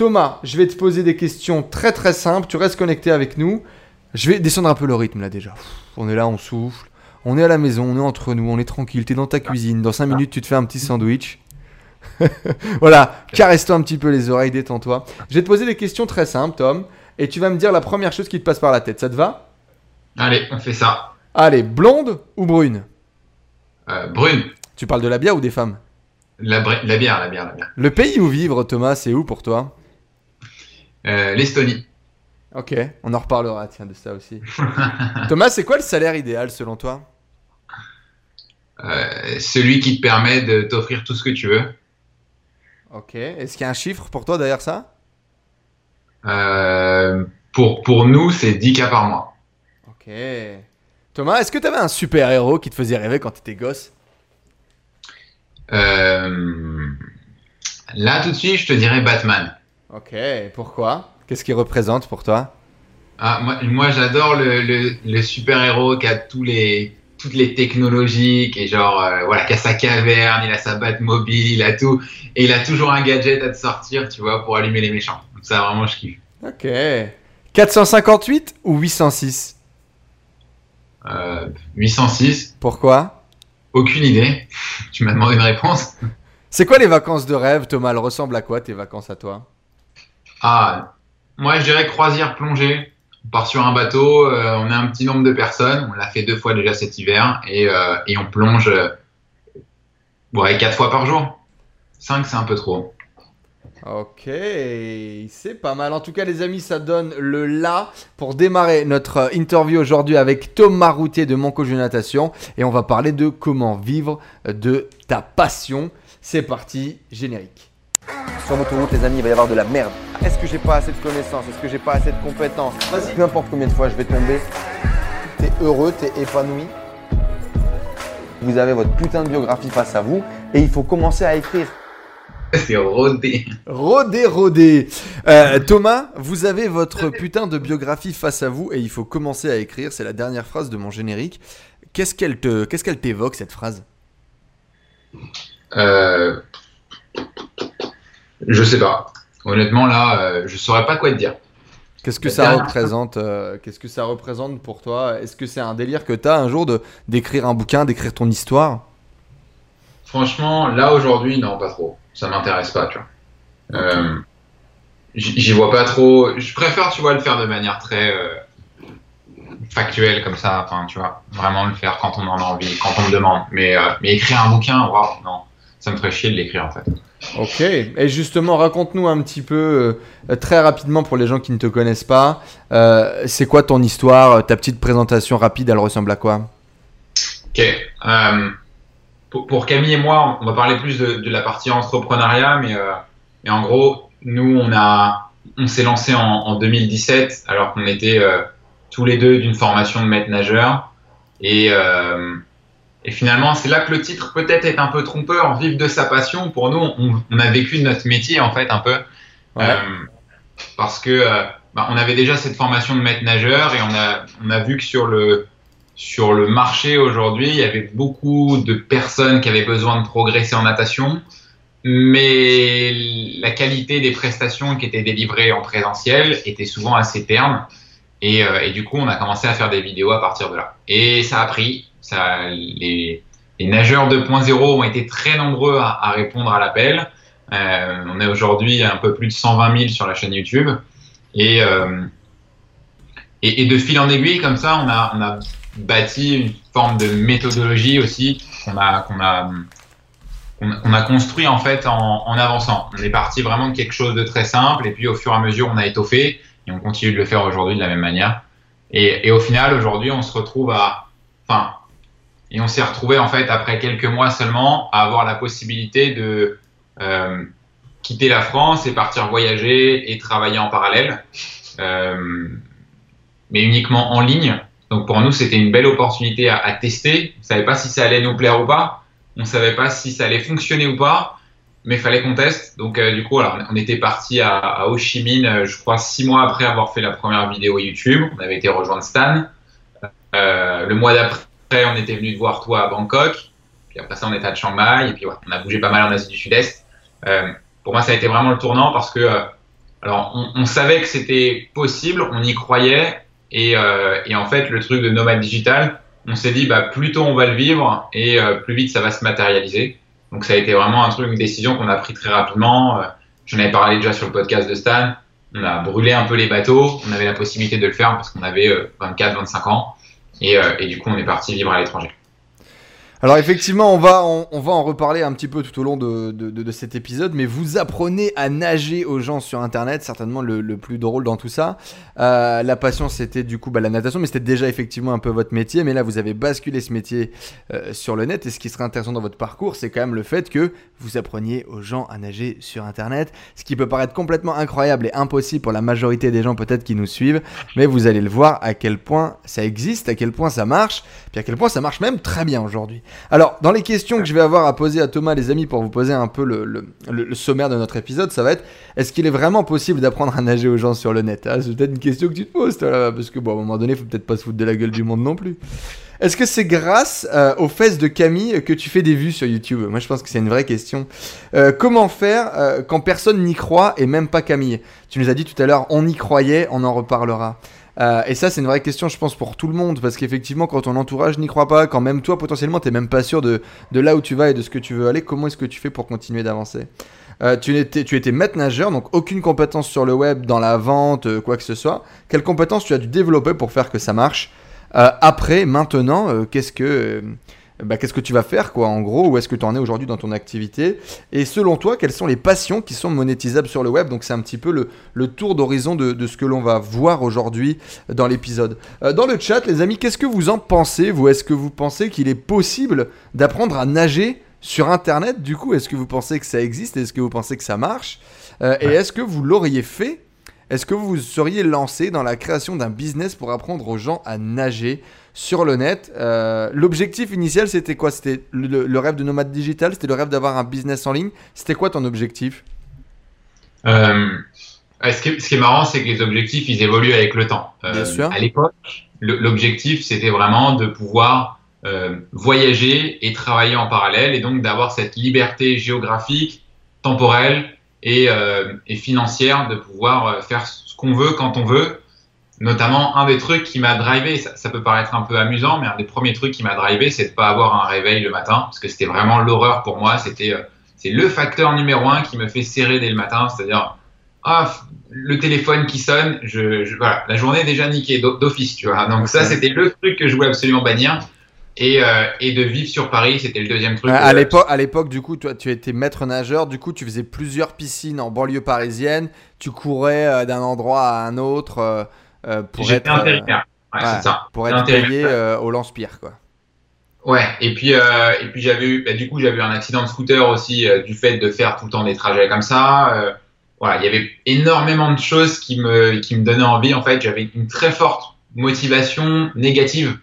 Thomas, je vais te poser des questions très très simples. Tu restes connecté avec nous. Je vais descendre un peu le rythme là déjà. On est là, on souffle. On est à la maison, on est entre nous, on est tranquille. Tu es dans ta cuisine. Dans 5 minutes, tu te fais un petit sandwich. voilà, caresse-toi un petit peu les oreilles, détends-toi. Je vais te poser des questions très simples, Tom. Et tu vas me dire la première chose qui te passe par la tête. Ça te va? Allez, on fait ça. Allez, blonde ou brune? Euh, brune. Tu parles de la bière ou des femmes? La bière, la bière, la bière. Le pays où vivre, Thomas, c'est où pour toi? Euh, L'Estonie. Ok, on en reparlera, tiens, de ça aussi. Thomas, c'est quoi le salaire idéal selon toi? Euh, celui qui te permet de t'offrir tout ce que tu veux. Ok, est-ce qu'il y a un chiffre pour toi derrière ça? Euh, pour, pour nous, c'est 10 cas par mois. Ok. Thomas, est-ce que tu avais un super héros qui te faisait rêver quand tu étais gosse là, tout de suite, je te dirais Batman. Ok, pourquoi? Qu'est-ce qu'il représente pour toi? Ah, moi, moi j'adore le, le, le super-héros qui a tous les, toutes les technologies, qui est genre, euh, voilà, qui a sa caverne, il a sa Batmobile, il a tout. Et il a toujours un gadget à te sortir, tu vois, pour allumer les méchants. Donc ça, vraiment, je kiffe. Ok. 458 ou 806 Euh, 806, Pourquoi? Aucune idée. tu m'as demandé une réponse. C'est quoi les vacances de rêve, Thomas? Elles ressemblent à quoi tes vacances à toi? Ah, moi, je dirais croisière plongée. On part sur un bateau, euh, on a un petit nombre de personnes, on l'a fait deux fois déjà cet hiver, et, euh, on plonge euh, ouais, quatre fois par jour. Cinq, c'est un peu trop. Ok, c'est pas mal. En tout cas, les amis, ça donne le là pour démarrer notre interview aujourd'hui avec Thomas Routier de Monco Jeu Natation. Et on va parler de comment vivre de ta passion. C'est parti, générique. Sur l'autoroute, les amis, il va y avoir de la merde. Est-ce que j'ai pas assez de connaissances? Est-ce que j'ai pas assez de compétences? Peu importe combien de fois je vais tomber, t'es heureux, t'es épanoui. Vous avez votre putain de biographie face à vous et il faut commencer à écrire. C'est rodé. Rodé, rodé. Euh, Thomas, vous avez votre putain de biographie face à vous et il faut commencer à écrire. C'est la dernière phrase de mon générique. Qu'est-ce qu'elle te, qu'est-ce qu'elle t'évoque cette phrase? Euh, je sais pas. Honnêtement, là, euh, je saurais pas quoi te dire. Qu'est-ce que La ça dernière représente euh, Qu'est-ce que ça représente pour toi? Est-ce que c'est un délire que tu as un jour de d'écrire un bouquin, d'écrire ton histoire? Franchement, là aujourd'hui, non, pas trop. Ça m'intéresse pas, tu vois. Euh, J'y vois pas trop. Je préfère, tu vois, le faire de manière très euh, factuelle comme ça. Enfin, tu vois, vraiment le faire quand on en a envie, quand on me demande. Mais, mais écrire un bouquin, waouh, non, ça me ferait chier de l'écrire en fait. Ok. Et justement, raconte-nous un petit peu, euh, très rapidement pour les gens qui ne te connaissent pas, euh, c'est quoi ton histoire Ta petite présentation rapide, elle ressemble à quoi? Ok. Euh, pour, Camille et moi, on va parler plus de, la partie entrepreneuriat, mais, euh, mais en gros, nous, on on s'est lancé en, en 2017 alors qu'on était euh, tous les deux d'une formation de maître nageur. Et, euh, et finalement, c'est là que le titre peut-être est un peu trompeur, vivre de sa passion. Pour nous, on, on a vécu notre métier en fait un peu. Ouais. Euh, parce que euh, bah, on avait déjà cette formation de maître nageur et on a, on a vu que sur le, sur le marché aujourd'hui, il y avait beaucoup de personnes qui avaient besoin de progresser en natation, mais la qualité des prestations qui étaient délivrées en présentiel était souvent assez terne. Et, euh, et du coup, on a commencé à faire des vidéos à partir de là. Et ça a pris. Les, nageurs 2.0 ont été très nombreux à, répondre à l'appel. Euh, on est aujourd'hui un peu plus de 120 000 sur la chaîne YouTube. Et, euh, et, de fil en aiguille, comme ça, on a, bâti une forme de méthodologie aussi qu'on a, construit en fait en avançant. On est parti vraiment de quelque chose de très simple et puis au fur et à mesure, on a étoffé et on continue de le faire aujourd'hui de la même manière. Et, et au final, aujourd'hui, on se retrouve à, enfin, et on s'est retrouvé en fait après quelques mois seulement à avoir la possibilité de euh, quitter la France et partir voyager et travailler en parallèle, euh, mais uniquement en ligne. Donc pour nous, c'était une belle opportunité à, tester. On savait pas si ça allait nous plaire ou pas. On savait pas si ça allait fonctionner ou pas, mais il fallait qu'on teste. Donc euh, du coup, on était parti à, à Ho Chi Minh, je crois six mois après avoir fait la première vidéo YouTube. On avait été rejoindre Stan. Le mois d'après, on était venu te voir toi à Bangkok. Puis après ça, on était à Chiang Mai. Et puis on a bougé pas mal en Asie du Sud-Est. Euh, pour moi, ça a été vraiment le tournant parce que euh, Alors, on, savait que c'était possible, on y croyait, et, et, en fait, le truc de nomade digital, on s'est dit, bah, plus tôt on va le vivre, et plus vite ça va se matérialiser. Donc, ça a été vraiment un truc, une décision qu'on a pris très rapidement. J'en avais parlé déjà sur le podcast de Stan. On a brûlé un peu les bateaux. On avait la possibilité de le faire parce qu'on avait 24, 25 ans. Et, et, du coup, on est parti vivre à l'étranger. Alors effectivement, on va, on, va en reparler un petit peu tout au long de, de, cet épisode, mais vous apprenez à nager aux gens sur Internet, certainement le, le plus drôle dans tout ça. Euh, la passion, c'était du coup bah, la natation, mais c'était déjà effectivement un peu votre métier, mais là vous avez basculé ce métier euh, sur le net, et ce qui serait intéressant dans votre parcours, c'est quand même le fait que vous appreniez aux gens à nager sur Internet, ce qui peut paraître complètement incroyable et impossible pour la majorité des gens peut-être qui nous suivent, mais vous allez le voir à quel point ça existe, à quel point ça marche, puis à quel point ça marche même très bien aujourd'hui. Alors, dans les questions que je vais avoir à poser à Thomas, les amis, pour vous poser un peu le, sommaire de notre épisode, ça va être est-ce qu'il est vraiment possible d'apprendre à nager aux gens sur le net ah, C'est peut-être une question que tu te poses, parce que bon, à un moment donné, faut peut-être pas se foutre de la gueule du monde non plus. Est-ce que c'est grâce euh, aux fesses de Camille que tu fais des vues sur YouTube? Moi, je pense que c'est une vraie question. Euh, comment faire euh, quand personne n'y croit et même pas Camille? Tu nous as dit tout à l'heure, on y croyait, on en reparlera. Euh, et ça, c'est une vraie question, je pense, pour tout le monde. Parce qu'effectivement, quand ton entourage n'y croit pas, quand même toi, potentiellement, t'es même pas sûr de, là où tu vas et de ce que tu veux aller, comment est-ce que tu fais pour continuer d'avancer? Euh, tu, étais, tu étais maître nageur, donc aucune compétence sur le web, dans la vente, euh, quoi que ce soit. Quelle compétence tu as dû développer pour faire que ça marche? Après, maintenant, qu'est-ce que bah, qu'est-ce que tu vas faire, quoi, en gros, où est-ce que tu en es aujourd'hui dans ton activité, et selon toi, quelles sont les passions qui sont monétisables sur le web? Donc c'est un petit peu le, tour d'horizon de, ce que l'on va voir aujourd'hui dans l'épisode. Euh, dans le chat, les amis, qu'est-ce que vous en pensez, vous? Est-ce que vous pensez qu'il est possible d'apprendre à nager sur Internet Du coup, est-ce que vous pensez que ça existe? Est-ce que vous pensez que ça marche? Euh, Et est-ce que vous l'auriez fait? Est-ce que vous seriez lancé dans la création d'un business pour apprendre aux gens à nager? Sur le net. Euh, l'objectif initial, c'était quoi? C'était le, rêve de nomade digital? C'était le rêve d'avoir un business en ligne? C'était quoi ton objectif? Euh, ce, qui est, marrant, c'est que les objectifs, ils évoluent avec le temps. Euh, Bien sûr. À l'époque, l'objectif, c'était vraiment de pouvoir voyager et travailler en parallèle et donc d'avoir cette liberté géographique, temporelle et, et financière de pouvoir faire ce qu'on veut quand on veut Notamment, un des trucs qui m'a drivé, ça, peut paraître un peu amusant, mais un des premiers trucs qui m'a drivé, c'est de pas avoir un réveil le matin, parce que c'était vraiment l'horreur pour moi. C'était, euh, c'est le facteur numéro un qui me fait serrer dès le matin, c'est-à-dire, ah, le téléphone qui sonne, je, voilà, la journée est déjà niquée d'office, tu vois. Donc ça, c'était le truc que je voulais absolument bannir. Et, euh, et, de vivre sur Paris, c'était le deuxième truc. À, l'époque, à l'époque, du coup, toi, tu étais maître nageur. Du coup, tu faisais plusieurs piscines en banlieue parisienne. Tu courais euh, d'un endroit à un autre. Euh, pour être intérimaire. Ouais, c'est ça. Pour être payé euh, au lance-pierre, quoi. Ouais, et puis, euh, et puis j'avais eu, bah, du coup, j'avais eu un accident de scooter aussi du fait de faire tout le temps des trajets comme ça. voilà, il y avait énormément de choses qui me, qui me donnaient envie. En fait, j'avais une très forte motivation négative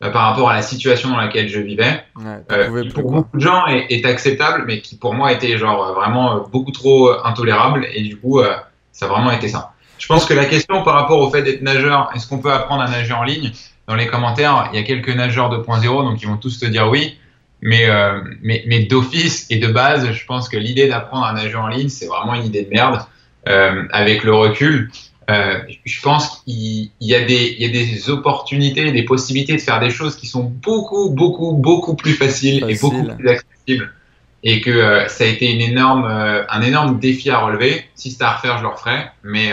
par rapport à la situation dans laquelle je vivais. Ouais, qui pour beaucoup de gens est, est, acceptable, mais qui pour moi était genre vraiment beaucoup trop intolérable. Et du coup, ça a vraiment été ça. Je pense que la question par rapport au fait d'être nageur, est-ce qu'on peut apprendre à nager en ligne? Dans les commentaires, il y a quelques nageurs 2.0, donc ils vont tous te dire oui. Mais, euh, mais, mais d'office et de base, je pense que l'idée d'apprendre à nager en ligne, c'est vraiment une idée de merde. Euh, avec le recul, euh, je pense qu'il y, a des, il y a des opportunités, des possibilités de faire des choses qui sont beaucoup, beaucoup, beaucoup plus faciles et beaucoup plus accessibles. Et que euh, ça a été une énorme, euh, un énorme défi à relever. Si c'était à refaire, je le referais. Mais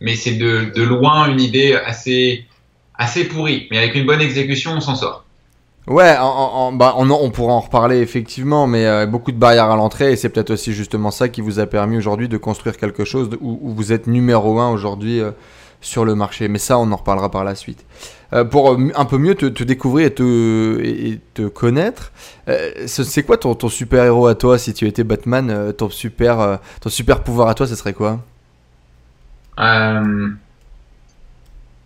mais c'est de, loin une idée assez, assez pourrie. Mais avec une bonne exécution, on s'en sort. Ouais, bah, on, on, pourra en reparler effectivement, mais euh, beaucoup de barrières à l'entrée, et c'est peut-être aussi justement ça qui vous a permis aujourd'hui de construire quelque chose où, vous êtes numéro un aujourd'hui euh, sur le marché. Mais ça, on en reparlera par la suite. Euh, pour un peu mieux te, découvrir et te, connaître, c'est quoi ton, ton super héros à toi? Si tu étais Batman Ton super, ton super pouvoir à toi, ce serait quoi? Euh,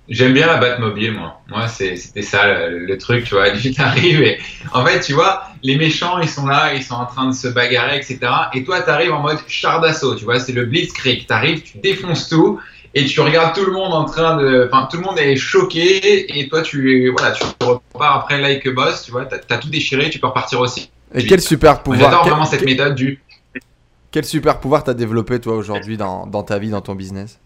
j'aime bien la Batmobile, moi. Moi, c'était ça le, truc, tu vois. Tu arrives et en fait, tu vois, les méchants, ils sont là, ils sont en train de se bagarrer, etc. Et toi, tu arrives en mode char d'assaut, tu vois. C'est le Blitzkrieg. Tu arrives, tu défonces tout et tu regardes tout le monde en train de. Enfin, tout le monde est choqué et toi, tu, voilà, tu repars après like a boss, tu vois. Tu as, tout déchiré, tu peux repartir aussi. Et quel super pouvoir J'adore vraiment cette méthode du Quel super pouvoir t'as développé toi aujourd'hui dans, dans, ta vie, dans ton business?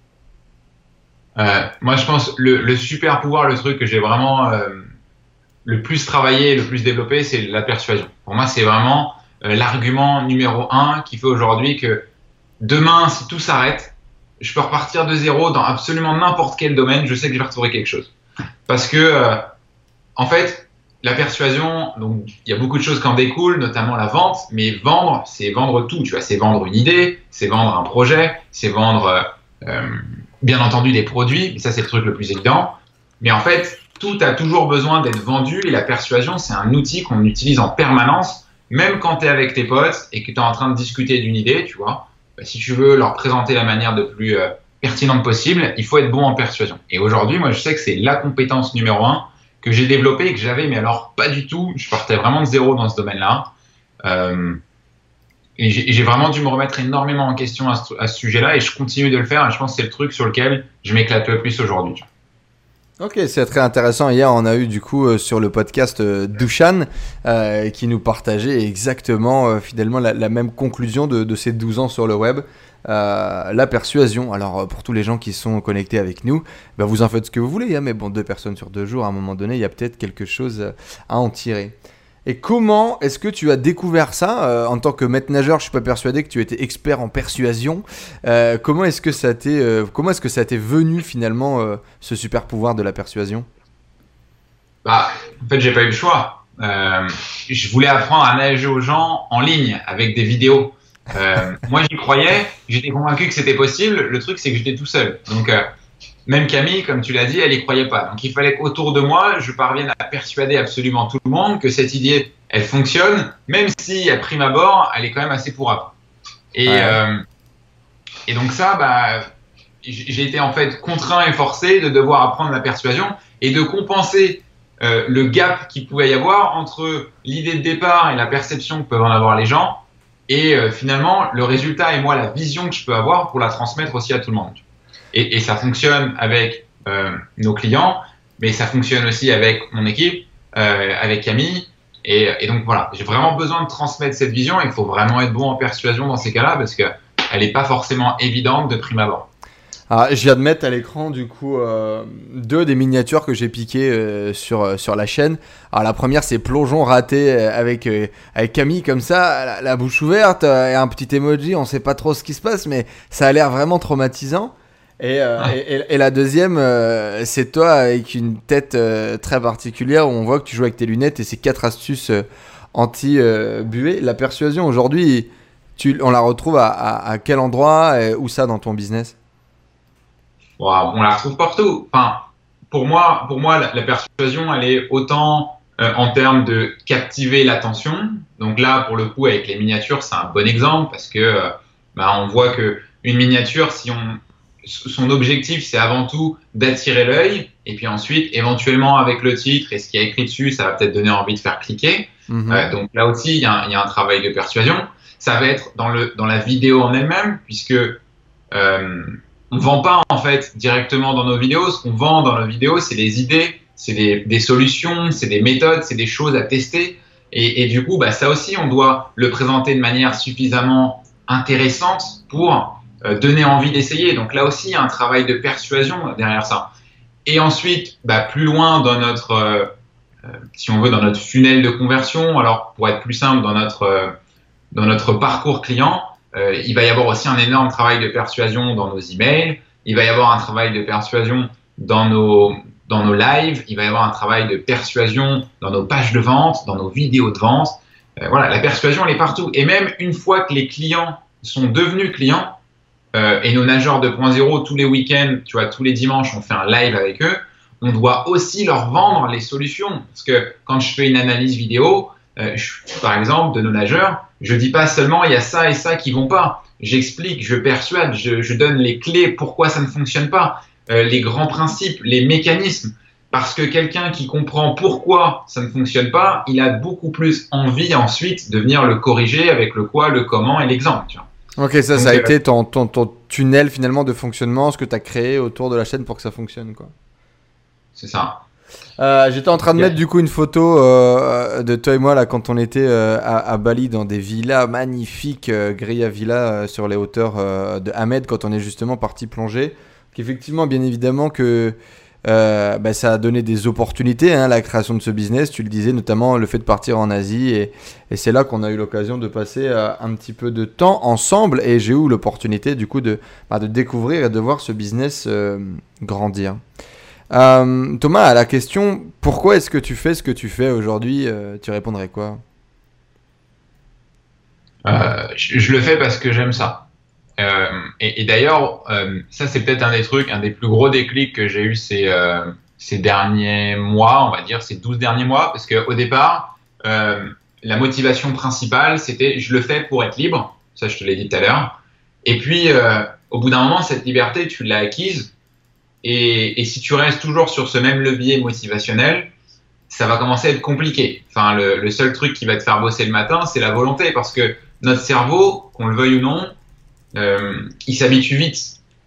Euh, Moi, je pense le, le super pouvoir, le truc que j'ai vraiment euh, le plus travaillé, le plus développé, c'est la persuasion. Pour moi, c'est vraiment euh, l'argument numéro un qui fait aujourd'hui que demain, si tout s'arrête, je peux repartir de zéro dans absolument n'importe quel domaine. Je sais que je vais retrouver quelque chose. Parce que, en fait, la persuasion, donc il y a beaucoup de choses qui en découlent, notamment la vente. Mais vendre, c'est vendre tout. Tu vois, c'est vendre une idée, c'est vendre un projet, c'est vendre, bien entendu, des produits. Ça, c'est le truc le plus évident. Mais en fait, tout a toujours besoin d'être vendu et la persuasion, c'est un outil qu'on utilise en permanence même quand tu es avec tes potes et que tu es en train de discuter d'une idée, tu vois, bah, si tu veux leur présenter la manière de plus euh, pertinente possible, il faut être bon en persuasion. Et aujourd'hui, moi, je sais que c'est la compétence numéro un que j'ai développée et que j'avais, mais alors pas du tout. Je partais vraiment de zéro dans ce domaine-là. Euh, et j'ai vraiment dû me remettre énormément en question à ce, sujet-là et je continue de le faire. Et je pense que c'est le truc sur lequel je m'éclate le plus aujourd'hui. Ok, c'est très intéressant. Hier, on a eu du coup euh, sur le podcast euh, Dushan euh, qui nous partageait exactement, fidèlement, la, la, même conclusion de, de, ses 12 ans sur le web. la persuasion. Alors, pour tous les gens qui sont connectés avec nous, bah, vous en faites ce que vous voulez. Hein, mais bon, deux personnes sur deux jours, à un moment donné, il y a peut-être quelque chose à en tirer. Et comment est-ce que tu as découvert ça euh, En tant que maître nageur, je suis pas persuadé que tu étais expert en persuasion. Euh, comment est-ce que ça t'est euh, comment est-ce que ça t'est venu finalement euh, ce super pouvoir de la persuasion? Bah, en fait, j'ai pas eu le choix. Je voulais apprendre à nager aux gens en ligne avec des vidéos. moi, j'y croyais, j'étais convaincu que c'était possible. Le truc, c'est que j'étais tout seul. Donc même Camille, comme tu l'as dit, elle y croyait pas. Donc il fallait qu'autour de moi, je parvienne à persuader absolument tout le monde que cette idée, elle fonctionne, même si à prime abord, elle est quand même assez pourrave. Et, ouais. euh, et donc ça, bah, j'ai été en fait contraint et forcé de devoir apprendre la persuasion et de compenser euh, le gap qu'il pouvait y avoir entre l'idée de départ et la perception que peuvent en avoir les gens et euh, finalement le résultat et moi la vision que je peux avoir pour la transmettre aussi à tout le monde. Et, ça fonctionne avec euh, nos clients, mais ça fonctionne aussi avec mon équipe, euh, avec Camille. Et, donc voilà, j'ai vraiment besoin de transmettre cette vision. Il faut vraiment être bon en persuasion dans ces cas-là parce qu'elle n'est pas forcément évidente de prime abord. Alors, je viens de mettre à l'écran du coup euh, deux des miniatures que j'ai piquées sur, sur la chaîne. Alors la première c'est plongeon raté avec, avec Camille comme ça, la, bouche ouverte et un petit emoji, on sait pas trop ce qui se passe mais ça a l'air vraiment traumatisant. Et, euh, ah. et, et, la deuxième, euh, c'est toi avec une tête euh, très particulière où on voit que tu joues avec tes lunettes et ces quatre astuces anti-buée. la persuasion aujourd'hui, tu, on la retrouve à, à, à quel endroit et où ça dans ton business? Wow, On la retrouve partout. Enfin, pour moi, pour moi la, la persuasion, elle est autant en termes de captiver l'attention. Donc là, pour le coup, avec les miniatures, c'est un bon exemple parce que bah, on voit que une miniature, si on son objectif, c'est avant tout d'attirer l'œil, et puis ensuite, éventuellement, avec le titre et ce qui est écrit dessus, ça va peut-être donner envie de faire cliquer. Mmh. Euh, donc là aussi, il y, y, a un travail de persuasion. Ça va être dans, le, dans la vidéo en elle-même, puisque euh, on vend pas en fait directement dans nos vidéos. Ce qu'on vend dans nos vidéos, c'est des idées, c'est des, des, solutions, c'est des méthodes, c'est des choses à tester. Et, et du coup, bah, ça aussi, on doit le présenter de manière suffisamment intéressante pour donner envie d'essayer. Donc là aussi, il y a un travail de persuasion derrière ça. Et ensuite, bah, plus loin dans notre, euh, euh, si on veut, dans notre funnel de conversion, alors pour être plus simple, dans notre, euh, dans notre parcours client, euh, il va y avoir aussi un énorme travail de persuasion dans nos emails, il va y avoir un travail de persuasion dans nos, dans nos lives, il va y avoir un travail de persuasion dans nos pages de vente, dans nos vidéos de vente. voilà, la persuasion, elle est partout. Et même une fois que les clients sont devenus clients, euh, et nos nageurs 2.0, tous les week-ends, tu vois, tous les dimanches, on fait un live avec eux. On doit aussi leur vendre les solutions. Parce que quand je fais une analyse vidéo, euh, je, par exemple, de nos nageurs, je dis pas seulement il y a ça et ça qui vont pas. J'explique, je persuade, je, je, donne les clés pourquoi ça ne fonctionne pas, euh, les grands principes, les mécanismes. Parce que quelqu'un qui comprend pourquoi ça ne fonctionne pas, il a beaucoup plus envie ensuite de venir le corriger avec le quoi, le comment et l'exemple. Ok, ça, Donc, ça a euh, été ton, ton, ton, tunnel finalement de fonctionnement, ce que tu as créé autour de la chaîne pour que ça fonctionne. quoi. C'est ça. Euh, J'étais en train de mettre du coup une photo euh, de toi et moi là quand on était euh, à, à, Bali dans des villas magnifiques, euh, Grilla Villa sur les hauteurs de Ahmed quand on est justement parti plonger. Qu'effectivement, bien évidemment que euh, bah, ça a donné des opportunités, hein, la création de ce business. Tu le disais, notamment le fait de partir en Asie. Et, c'est là qu'on a eu l'occasion de passer euh, un petit peu de temps ensemble. Et j'ai eu l'opportunité, du coup, de, bah, de découvrir et de voir ce business euh, grandir. Euh, Thomas, à la question pourquoi est-ce que tu fais ce que tu fais aujourd'hui, tu répondrais quoi? Je le fais parce que j'aime ça. Euh, et, d'ailleurs, euh, ça c'est peut-être un des trucs, un des plus gros déclics que j'ai eu ces, euh, ces derniers mois, on va dire ces 12 derniers mois, parce qu'au départ, la motivation principale, c'était je le fais pour être libre, ça je te l'ai dit tout à l'heure, et puis euh, au bout d'un moment, cette liberté, tu l'as acquise, et, si tu restes toujours sur ce même levier motivationnel, ça va commencer à être compliqué. Enfin, le seul truc qui va te faire bosser le matin, c'est la volonté, parce que notre cerveau, qu'on le veuille ou non, euh, il s'habitue vite.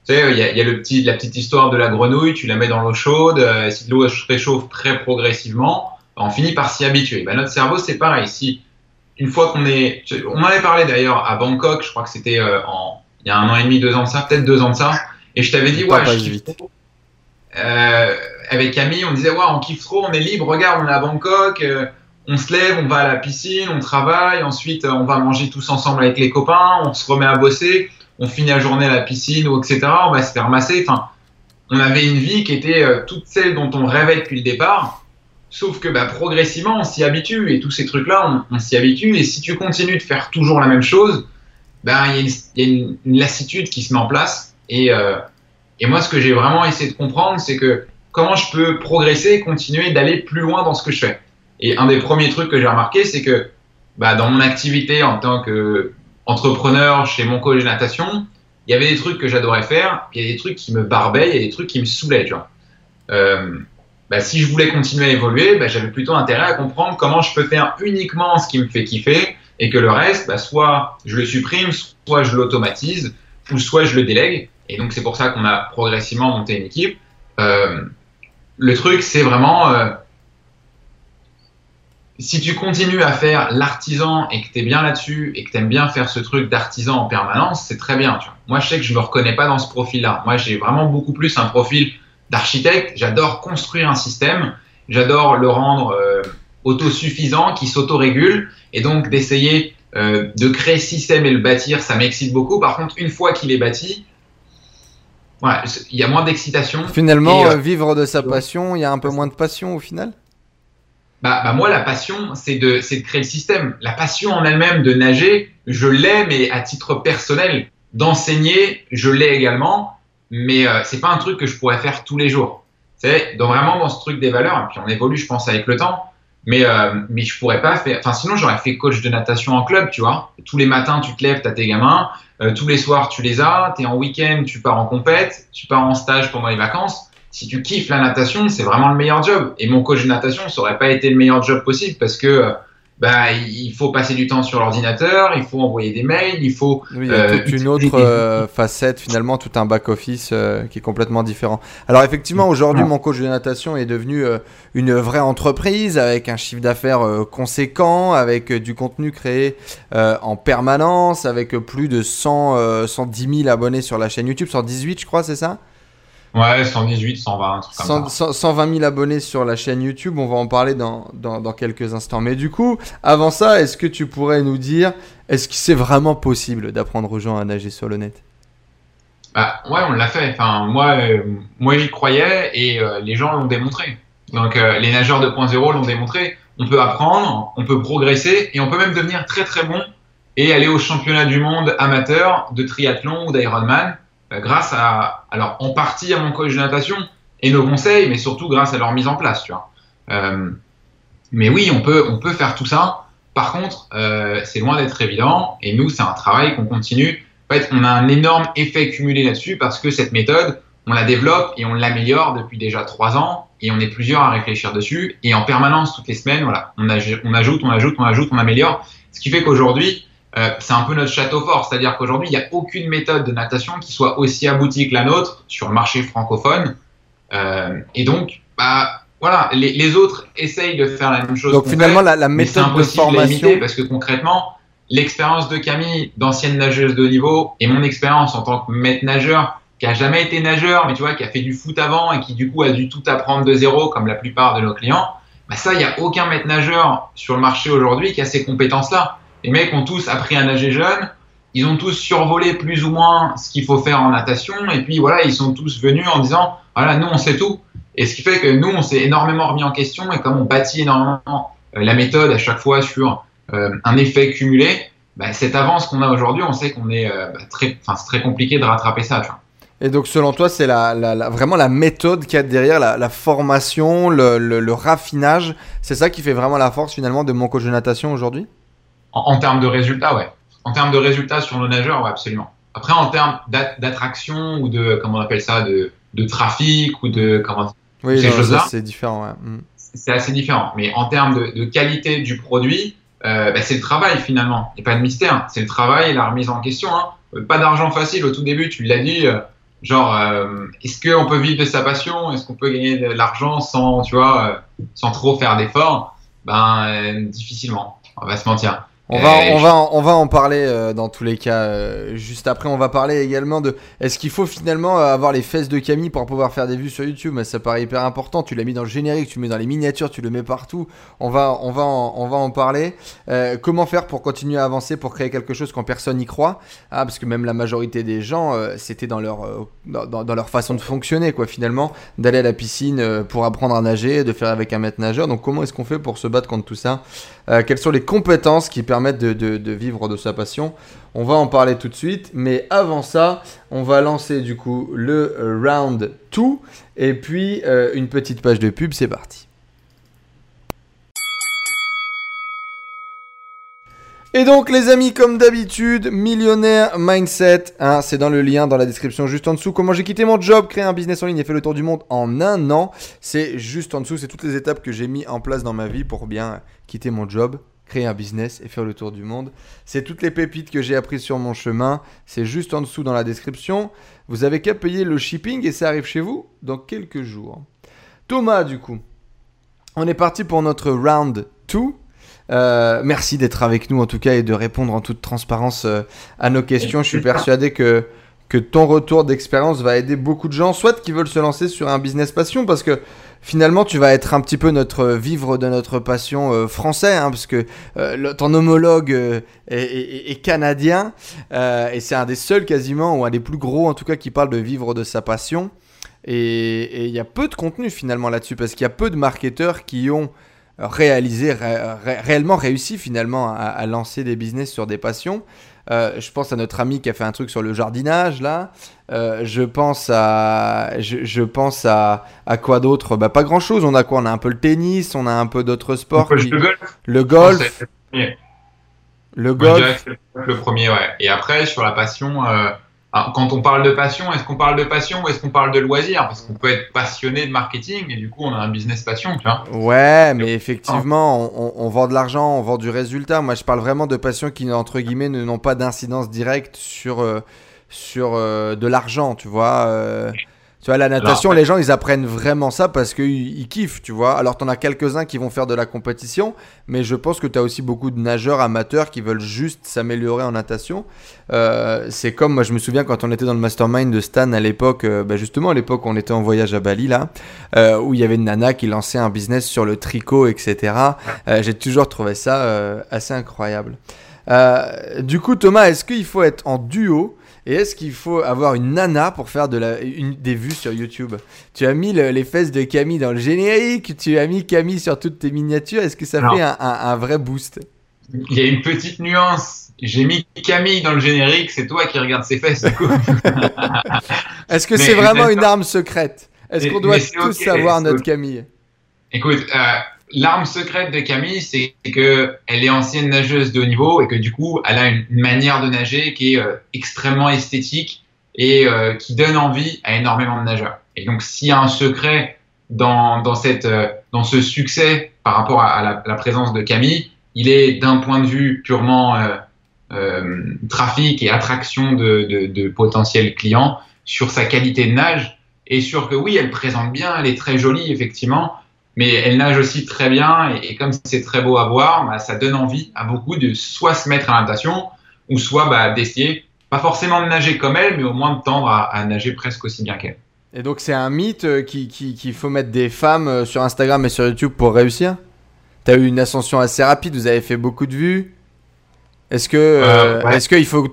Tu sais, il y a, y a, le petit, la petite histoire de la grenouille, tu la mets dans l'eau chaude, euh, si l'eau se réchauffe très progressivement, on finit par s'y habituer. Ben, notre cerveau, c'est pareil. Si une fois qu'on est, on en avait parlé d'ailleurs à Bangkok, je crois que c'était euh, en, il y a un an et demi, deux ans de ça, peut-être deux ans de ça, et je t'avais dit, ouais, je kiffe trop. Euh, avec Camille, on disait, ouais, on kiffe trop, on est libre, regarde, on est à Bangkok, euh, on se lève, on va à la piscine, on travaille, ensuite on va manger tous ensemble avec les copains, on se remet à bosser, on finit la journée à la piscine ou etc. On va se faire masser. Enfin, on avait une vie qui était euh, toute celle dont on rêvait depuis le départ. Sauf que bah, progressivement, on s'y habitue et tous ces trucs-là, on, s'y habitue. Et si tu continues de faire toujours la même chose, ben il y, y, a une, une, lassitude qui se met en place. Et, euh, et moi, ce que j'ai vraiment essayé de comprendre, c'est que comment je peux progresser et continuer d'aller plus loin dans ce que je fais. Et un des premiers trucs que j'ai remarqué, c'est que bah, dans mon activité en tant qu'entrepreneur chez mon coach de natation, il y avait des trucs que j'adorais faire, il y a des trucs qui me barbaient, il y a des trucs qui me saoulaient. Tu vois. Euh, bah, si je voulais continuer à évoluer, bah, j'avais plutôt intérêt à comprendre comment je peux faire uniquement ce qui me fait kiffer et que le reste, bah, soit je le supprime, soit je l'automatise, ou soit je le délègue. Et donc c'est pour ça qu'on a progressivement monté une équipe. Euh, le truc, c'est vraiment euh, si tu continues à faire l'artisan et que tu es bien là-dessus et que tu aimes bien faire ce truc d'artisan en permanence, c'est très bien. Tu vois. Moi, je sais que je me reconnais pas dans ce profil-là. Moi, j'ai vraiment beaucoup plus un profil d'architecte. J'adore construire un système. J'adore le rendre euh, autosuffisant, qui s'autorégule. Et donc, d'essayer euh, de créer ce système et le bâtir, ça m'excite beaucoup. Par contre, une fois qu'il est bâti, ouais, il y a moins d'excitation. Finalement, et, euh, vivre de sa passion, il y a un peu moins de passion au final? Bah, bah, moi, la passion, c'est de, de créer le système. La passion en elle-même de nager, je l'ai, mais à titre personnel. D'enseigner, je l'ai également, mais euh, c'est pas un truc que je pourrais faire tous les jours. C'est vraiment dans ce truc des valeurs, et puis on évolue, je pense, avec le temps. Mais, euh, mais je pourrais pas faire. Enfin, sinon, j'aurais fait coach de natation en club, tu vois. Tous les matins, tu te lèves, t'as tes gamins. Euh, tous les soirs, tu les as. T'es en week-end, tu pars en compète. Tu pars en stage pendant les vacances si tu kiffes la natation, c'est vraiment le meilleur job. Et mon coach de natation, ça aurait pas été le meilleur job possible parce que bah, il faut passer du temps sur l'ordinateur, il faut envoyer des mails, il faut. Oui, il y a euh, toute une autre euh, facette, finalement, tout un back-office euh, qui est complètement différent. Alors, effectivement, aujourd'hui, mon coach de natation est devenu euh, une vraie entreprise avec un chiffre d'affaires euh, conséquent, avec du contenu créé en permanence, avec plus de 100, 110 000 abonnés sur la chaîne YouTube, 118, je crois, c'est ça? Ouais, 118, 120, un truc comme 100, ça. 120 000 abonnés sur la chaîne YouTube, on va en parler dans, dans, dans quelques instants. Mais du coup, avant ça, est-ce que tu pourrais nous dire, est-ce que c'est vraiment possible d'apprendre aux gens à nager sur le net? Bah, Ouais, on l'a fait. Enfin, moi, euh, moi j'y croyais et euh, les gens l'ont démontré. Donc, euh, les nageurs 2.0 l'ont démontré. On peut apprendre, on peut progresser et on peut même devenir très très bon et aller au championnat du monde amateur de triathlon ou d'Ironman grâce à, alors en partie à mon coach de natation et nos conseils, mais surtout grâce à leur mise en place, tu vois. Euh, mais oui, on peut, on peut faire tout ça. Par contre, euh, c'est loin d'être évident. Et nous, c'est un travail qu'on continue. En fait, on a un énorme effet cumulé là-dessus parce que cette méthode, on la développe et on l'améliore depuis déjà trois ans. Et on est plusieurs à réfléchir dessus. Et en permanence, toutes les semaines, voilà, on ajoute, on ajoute, on ajoute, on améliore. Ce qui fait qu'aujourd'hui, euh, c'est un peu notre château fort, c'est-à-dire qu'aujourd'hui, il n'y a aucune méthode de natation qui soit aussi aboutie que la nôtre sur le marché francophone. Euh, et donc, bah, voilà, les, les, autres essayent de faire la même chose. Donc finalement, la, la, méthode de formation. parce que concrètement, l'expérience de Camille, d'ancienne nageuse de haut niveau, et mon expérience en tant que maître nageur, qui a jamais été nageur, mais tu vois, qui a fait du foot avant et qui du coup a dû tout apprendre de zéro, comme la plupart de nos clients, bah ça, il n'y a aucun maître nageur sur le marché aujourd'hui qui a ces compétences-là. Les mecs ont tous appris à nager jeune, ils ont tous survolé plus ou moins ce qu'il faut faire en natation, et puis voilà, ils sont tous venus en disant, voilà, nous on sait tout. Et ce qui fait que nous, on s'est énormément remis en question, et comme on bâtit énormément euh, la méthode à chaque fois sur euh, un effet cumulé, bah, cette avance qu'on a aujourd'hui, on sait qu'on est euh, bah, très, c'est très compliqué de rattraper ça. Et donc, selon toi, c'est la, vraiment la méthode qu'il y a derrière, la, formation, le, le, le raffinage. C'est ça qui fait vraiment la force finalement de mon coach de natation aujourd'hui? En, en, termes de résultats, ouais. En termes de résultats sur nos nageurs, ouais, absolument. Après, en termes d'attraction ou de, comment on appelle ça, de, de trafic ou de, comment oui, ces choses-là. C'est différent, ouais. Mm. C'est assez différent. Mais en termes de, de qualité du produit, euh, bah, c'est le travail finalement. Il n'y a pas de mystère. C'est le travail et la remise en question. Hein. Pas d'argent facile au tout début, tu l'as dit. Euh, genre, euh, est-ce qu'on peut vivre de sa passion? Est-ce qu'on peut gagner de l'argent sans, tu vois, euh, sans trop faire d'efforts? Ben, euh, difficilement. On va se mentir. On va, on, va, on va en parler euh, dans tous les cas. Euh, juste après, on va parler également de est-ce qu'il faut finalement avoir les fesses de Camille pour pouvoir faire des vues sur YouTube? Mais ça paraît hyper important. Tu l'as mis dans le générique, tu le mets dans les miniatures, tu le mets partout. On va, on va, en, on va en parler. Euh, comment faire pour continuer à avancer, pour créer quelque chose quand personne n'y croit? Ah, Parce que même la majorité des gens, euh, c'était dans leur, euh, dans, dans, leur façon de fonctionner, quoi, finalement, d'aller à la piscine euh, pour apprendre à nager, de faire avec un maître nageur. Donc, comment est-ce qu'on fait pour se battre contre tout ça? Quelles sont les compétences qui permettent de, vivre de sa passion. On va en parler tout de suite, mais avant ça, on va lancer du coup le round 2 et puis euh, une petite page de pub, c'est parti. Et donc les amis, comme d'habitude, millionnaire mindset, hein, c'est dans le lien dans la description juste en dessous. Comment j'ai quitté mon job, créé un business en ligne et fait le tour du monde en un an. C'est juste en dessous, c'est toutes les étapes que j'ai mis en place dans ma vie pour bien quitter mon job, créer un business et faire le tour du monde. C'est toutes les pépites que j'ai apprises sur mon chemin. C'est juste en dessous dans la description. Vous avez qu'à payer le shipping et ça arrive chez vous dans quelques jours. Thomas, du coup, on est parti pour notre round 2. Euh, merci d'être avec nous en tout cas et de répondre en toute transparence euh, à nos questions. Je suis persuadé que, que ton retour d'expérience va aider beaucoup de gens, soit qui veulent se lancer sur un business passion, parce que finalement, tu vas être un petit peu notre vivre de notre passion euh, français, hein, parce que euh, ton homologue euh, est, canadien, euh, et c'est un des seuls quasiment, ou un des plus gros en tout cas, qui parle de vivre de sa passion. Et il y a peu de contenu finalement là-dessus, parce qu'il y a peu de marketeurs qui ont réalisé, ré, ré, réellement réussi finalement à, lancer des business sur des passions. Euh, je pense à notre ami qui a fait un truc sur le jardinage là. Euh, je pense à, je, je pense à, à quoi d'autre? Bah pas grand chose. On a quoi? On a un peu le tennis, on a un peu d'autres sports. Qui... Le golf. Le golf. le, le golf. Le premier, ouais. Et après sur la passion. Euh quand on parle de passion, est-ce qu'on parle de passion ou est-ce qu'on parle de loisir? Parce qu'on peut être passionné de marketing et du coup on a un business passion, tu vois. Ouais, mais effectivement, on, on, vend de l'argent, on vend du résultat. Moi, je parle vraiment de passion qui, entre guillemets, n'ont pas d'incidence directe sur, euh, sur euh, de l'argent, tu vois. Euh, tu vois, la natation, Alors, les gens, ils apprennent vraiment ça parce qu'ils ils kiffent, tu vois. Alors, t'en as quelques-uns qui vont faire de la compétition, mais je pense que tu as aussi beaucoup de nageurs amateurs qui veulent juste s'améliorer en natation. Euh, c'est comme, moi, je me souviens quand on était dans le mastermind de Stan à l'époque, euh, bah justement, à l'époque, on était en voyage à Bali, là, euh, où il y avait une nana qui lançait un business sur le tricot, etc. Euh, J'ai toujours trouvé ça assez incroyable. Euh, du coup, Thomas, est-ce qu'il faut être en duo et est-ce qu'il faut avoir une nana pour faire de la, une, des vues sur YouTube? Tu as mis le, les fesses de Camille dans le générique, tu as mis Camille sur toutes tes miniatures. Est-ce que ça non. fait un, un, un, vrai boost? Il y a une petite nuance. J'ai mis Camille dans le générique, c'est toi qui regardes ses fesses du coup. Est-ce que c'est vraiment une arme secrète? Est-ce qu'on doit tous okay, savoir notre okay. Camille? Écoute, euh, l'arme secrète de Camille, c'est que elle est ancienne nageuse de haut niveau et que du coup, elle a une, manière de nager qui est euh, extrêmement esthétique et euh, qui donne envie à énormément de nageurs. Et donc, s'il y a un secret dans, dans, euh, ce succès par rapport à, la, présence de Camille, il est d'un point de vue purement trafic et attraction de, de potentiels clients sur sa qualité de nage et sur que oui, elle présente bien, elle est très jolie effectivement, mais elle nage aussi très bien et, comme c'est très beau à voir, bah, ça donne envie à beaucoup de soit se mettre à la natation ou soit bah, d'essayer, pas forcément de nager comme elle, mais au moins de tendre à, nager presque aussi bien qu'elle. Et donc c'est un mythe euh, qu'il qui, faut mettre des femmes euh, sur Instagram et sur YouTube pour réussir? Tu as eu une ascension assez rapide, vous avez fait beaucoup de vues. Est-ce que euh, est-ce qu'il faut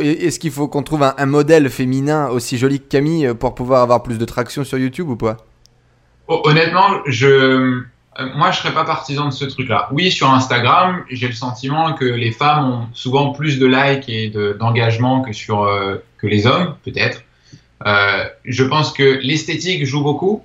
est-ce qu'il faut qu'on trouve un, un, modèle féminin aussi joli que Camille pour pouvoir avoir plus de traction sur YouTube ou pas? Honnêtement, je, euh, moi, je serais pas partisan de ce truc-là. Oui, sur Instagram, j'ai le sentiment que les femmes ont souvent plus de likes et d'engagement que sur euh, que les hommes, peut-être. Euh, je pense que l'esthétique joue beaucoup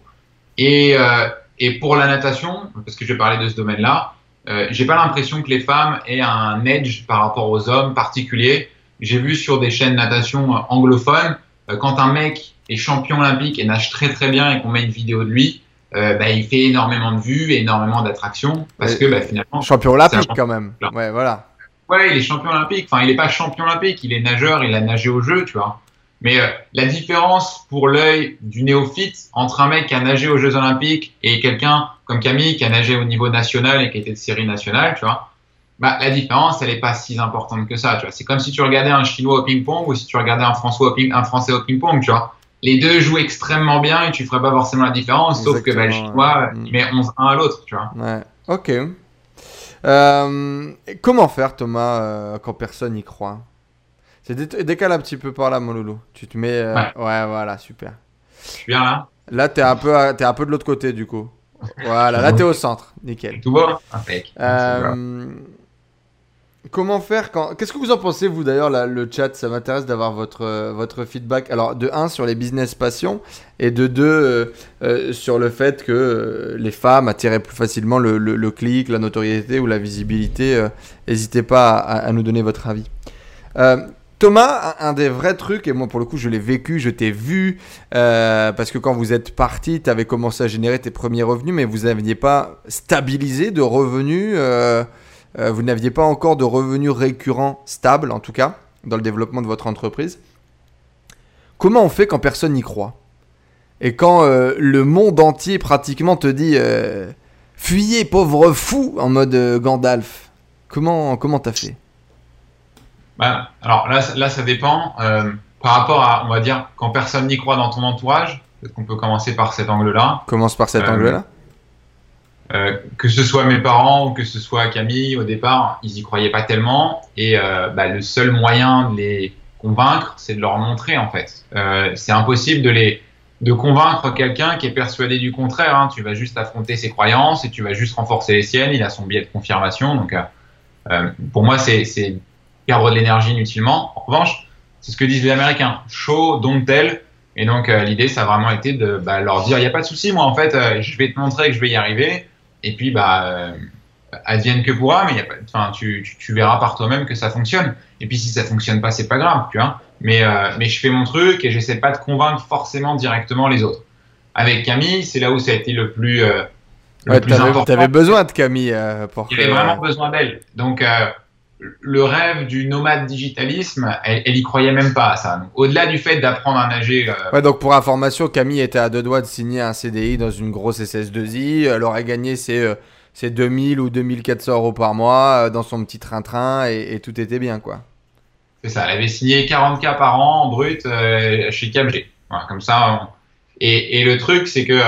et, euh, et pour la natation, parce que je vais parler de ce domaine-là, euh, j'ai pas l'impression que les femmes aient un edge par rapport aux hommes particulier. J'ai vu sur des chaînes natation anglophones, quand un mec est champion olympique et nage très très bien et qu'on met une vidéo de lui, euh, bah, il fait énormément de vues, énormément d'attractions, parce que bah, finalement. Champion olympique quand même. Ouais, voilà. Ouais, il est champion olympique. Enfin, il n'est pas champion olympique, il est nageur, il a nagé au jeu, tu vois. Mais euh, la différence pour l'œil du néophyte entre un mec qui a nagé aux Jeux Olympiques et quelqu'un comme Camille qui a nagé au niveau national et qui était de série nationale, tu vois, bah, la différence, elle n'est pas si importante que ça, tu vois. C'est comme si tu regardais un Chinois au ping-pong ou si tu regardais un Français au ping-pong, tu vois les deux jouent extrêmement bien et tu ferais pas forcément la différence, sauf que bah, le chinois, il met 11 un à l'autre, tu vois. Ouais, ok. Euh, comment faire, Thomas, euh, quand personne n'y croit? C'est décale un petit peu par là, mon loulou. Tu te mets. Euh, ouais. voilà, super. Je suis bien là. Là, t'es un, peu es un peu de l'autre côté, du coup. Voilà, là, t'es au centre. Nickel. Tout bon Impec. Comment faire quand Qu'est-ce que vous en pensez vous d'ailleurs le chat? Ça m'intéresse d'avoir votre euh, votre feedback. Alors de 1 sur les business passions et de 2 euh, euh, sur le fait que les femmes attiraient plus facilement le, le, clic, la notoriété ou la visibilité. N'hésitez pas à, nous donner votre avis. Thomas, un, des vrais trucs, et moi pour le coup je l'ai vécu, je t'ai vu, parce que quand vous êtes parti, tu avais commencé à générer tes premiers revenus, mais vous n'aviez pas stabilisé de revenus. Euh, vous n'aviez pas encore de revenus récurrents stables, en tout cas, dans le développement de votre entreprise. Comment on fait quand personne n'y croit? Et quand euh, le monde entier pratiquement te dit euh, Fuyez, pauvre fou, en mode Gandalf. Comment comment t'as fait? Bah, Alors là, là, ça dépend. par rapport à, on va dire, quand personne n'y croit dans ton entourage, peut-être qu'on peut commencer par cet angle-là. Commence par cet angle-là euh, que ce soit mes parents ou que ce soit Camille, au départ, ils y croyaient pas tellement. Et euh, bah, le seul moyen de les convaincre, c'est de leur montrer en fait. Euh, c'est impossible de les de convaincre quelqu'un qui est persuadé du contraire. Hein. Tu vas juste affronter ses croyances et tu vas juste renforcer les siennes. Il a son biais de confirmation. Donc, pour moi, c'est perdre de l'énergie inutilement. En revanche, c'est ce que disent les Américains. Show, don't tell. Et donc, l'idée, ça a vraiment été de bah, leur dire, il n'y a pas de souci, moi, en fait, je vais te montrer que je vais y arriver. Et puis, bah, euh, advienne que pourra, mais y a pas, enfin, tu, tu, tu, verras par toi-même que ça fonctionne. Et puis, si ça fonctionne pas, c'est pas grave, tu vois. Mais, euh, mais je fais mon truc et j'essaie pas de convaincre forcément directement les autres. Avec Camille, c'est là où ça a été le plus, euh, le plus important. Tu avais besoin de Camille euh, pour. Il avait vraiment besoin d'elle. Donc, euh, le rêve du nomade digitalisme, elle, elle y croyait même pas à ça. Au-delà du fait d'apprendre à nager. Euh, ouais, donc pour information, Camille était à deux doigts de signer un CDI dans une grosse SS2I. Elle aurait gagné ses, 2000 euh, ou 2400 euros par mois euh, dans son petit train-train et, tout était bien, quoi. C'est ça, elle avait signé 40K par an en brut chez KMG. Voilà, comme ça. Et, et, le truc, c'est que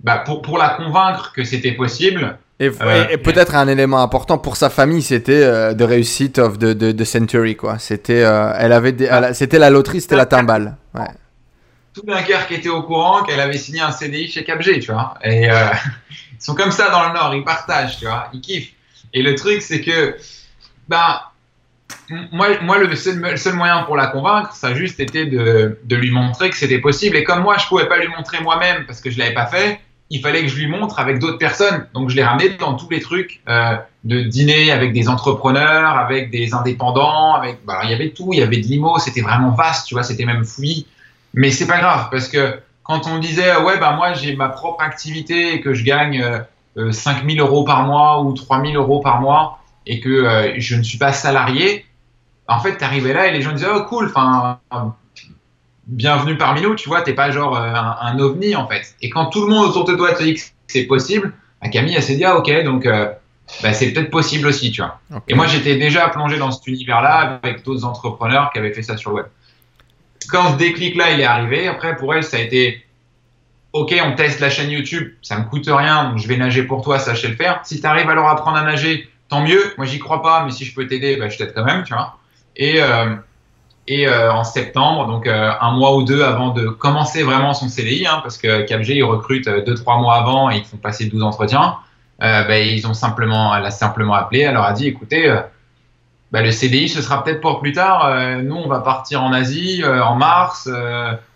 bah, pour, pour la convaincre que c'était possible, et, peut-être un élément important pour sa famille, c'était euh, the réussite of the, the, century, quoi. C'était, euh, elle avait, c'était la loterie, c'était la timbale. Ouais. Tout qui était au courant qu'elle avait signé un CDI chez Capg, tu vois. Et euh, ils sont comme ça dans le Nord, ils partagent, tu vois, ils kiffent. Et le truc, c'est que, bah, moi, moi le, seul, seul, moyen pour la convaincre, ça a juste été de, de lui montrer que c'était possible. Et comme moi, je pouvais pas lui montrer moi-même parce que je l'avais pas fait, il fallait que je lui montre avec d'autres personnes. Donc je l'ai ramené dans tous les trucs euh, de dîner avec des entrepreneurs, avec des indépendants, avec bah, il y avait tout, il y avait de l'IMO, c'était vraiment vaste, tu vois, c'était même fouillis. Mais c'est pas grave parce que quand on disait ouais bah moi j'ai ma propre activité et que je gagne euh, 5000 euh, euros par mois ou 3000 euros par mois et que euh, je ne suis pas salarié, en fait, tu arrivais là et les gens disaient oh cool, enfin bienvenue parmi nous, tu vois, t'es pas genre euh, un, ovni en fait. Et quand tout le monde autour de toi te dit que c'est possible, bah, Camille, elle s'est dit, ah ok, donc euh, bah, c'est peut-être possible aussi, tu vois. Et moi, j'étais déjà plongé dans cet univers-là avec d'autres entrepreneurs qui avaient fait ça sur le web. Quand ce déclic-là, il est arrivé, après, pour elle, ça a été, ok, on teste la chaîne YouTube, ça me coûte rien, donc je vais nager pour toi, sachez le faire. Si tu arrives à apprendre à nager, tant mieux. Moi, j'y crois pas, mais si je peux t'aider, bah, je t'aide quand même, tu vois. Et, euh, et euh, en septembre, donc euh, un mois ou deux avant de commencer vraiment son CDI, hein, parce que CapG, ils recrutent deux, trois mois avant et ils font passer 12 entretiens. bah, ils ont simplement, elle a simplement appelé, elle leur a dit, écoutez, bah, le CDI, ce sera peut-être pour plus tard. nous, on va partir en Asie en mars,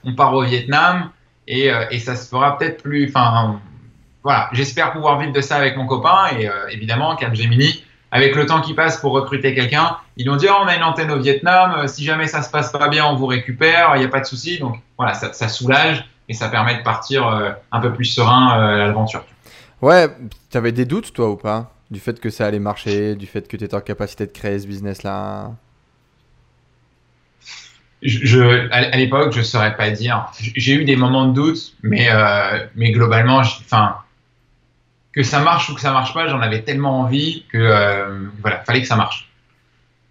on part au Vietnam et, et ça se fera peut-être plus. Enfin, voilà, j'espère pouvoir vivre de ça avec mon copain et évidemment, Capgemini, avec le temps qui passe pour recruter quelqu'un, ils ont dit oh, on a une antenne au Vietnam, euh, si jamais ça se passe pas bien, on vous récupère, il n'y a pas de souci. Donc voilà, ça, soulage et ça permet de partir euh, un peu plus serein euh, à l'aventure. Ouais, tu avais des doutes toi ou pas? Du fait que ça allait marcher, du fait que tu étais en capacité de créer ce business-là? Je, à l'époque, je ne saurais pas dire. J'ai eu des moments de doute, mais, mais globalement, enfin, que ça marche ou que ça marche pas, j'en avais tellement envie que euh, voilà, fallait que ça marche.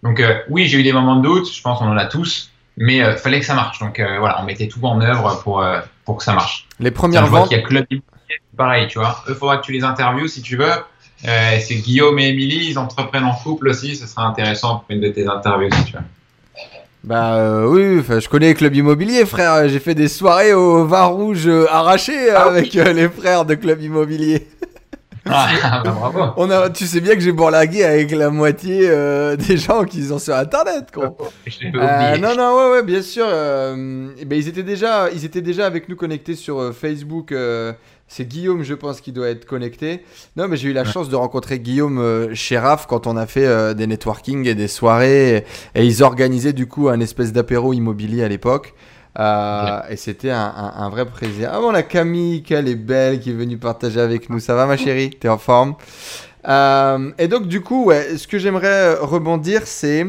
Donc euh, oui, j'ai eu des moments de doute, je pense qu'on en a tous, mais euh, fallait que ça marche. Donc euh, voilà, on mettait tout en œuvre pour euh, pour que ça marche. Les premières ventes. Il y a Club pareil, tu vois. Il faudra que tu les interviews si tu veux. c'est Guillaume et Émilie, ils entreprennent en couple aussi. Ce sera intéressant pour une de tes interviews si tu veux. Bah oui, je connais Club Immobilier, frère. J'ai fait des soirées au vin rouge arraché ah avec les frères de Club Immobilier. Ah, bah, bravo. On a, tu sais bien que j'ai bourlagué avec la moitié euh, des gens qui sont sur Internet, quoi. Euh, non, non, ouais, ouais, bien sûr. Euh, ben, ils étaient déjà, ils étaient déjà avec nous connectés sur Facebook. c'est Guillaume, je pense, qui doit être connecté. Non, mais j'ai eu la chance de rencontrer Guillaume chez RAF quand on a fait des networking et des soirées. Et, et ils organisaient du coup un espèce d'apéro immobilier à l'époque. Euh, et c'était un, vrai plaisir. Ah bon, la Camille, qu'elle est belle, qui est venue partager avec nous. Ça va, ma chérie? T'es en forme? Euh, Et donc, du coup, ouais, ce que j'aimerais rebondir, c'est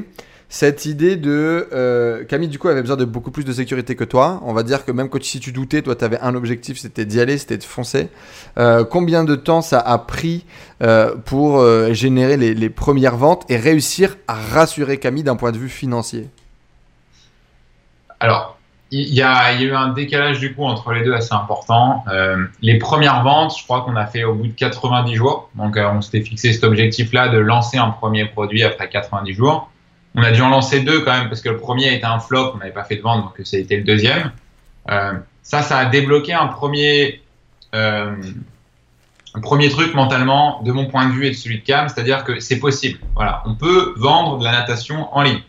cette idée de euh, Camille du coup avait besoin de beaucoup plus de sécurité que toi. On va dire que même quand si tu doutais toi tu avais un objectif c'était d'y aller c'était de foncer. Combien de temps ça a pris pour générer les, les, premières ventes et réussir à rassurer Camille d'un point de vue financier? Alors il y, a, a, eu un décalage du coup entre les deux assez important. Euh, les premières ventes, je crois qu'on a fait au bout de 90 jours. Donc euh, on s'était fixé cet objectif-là de lancer un premier produit après 90 jours. On a dû en lancer deux quand même parce que le premier a été un flop, on n'avait pas fait de vente, donc c'était le deuxième. Euh, ça, ça a débloqué un premier, un premier truc mentalement de mon point de vue et de celui de Cam, c'est-à-dire que c'est possible. Voilà, on peut vendre de la natation en ligne.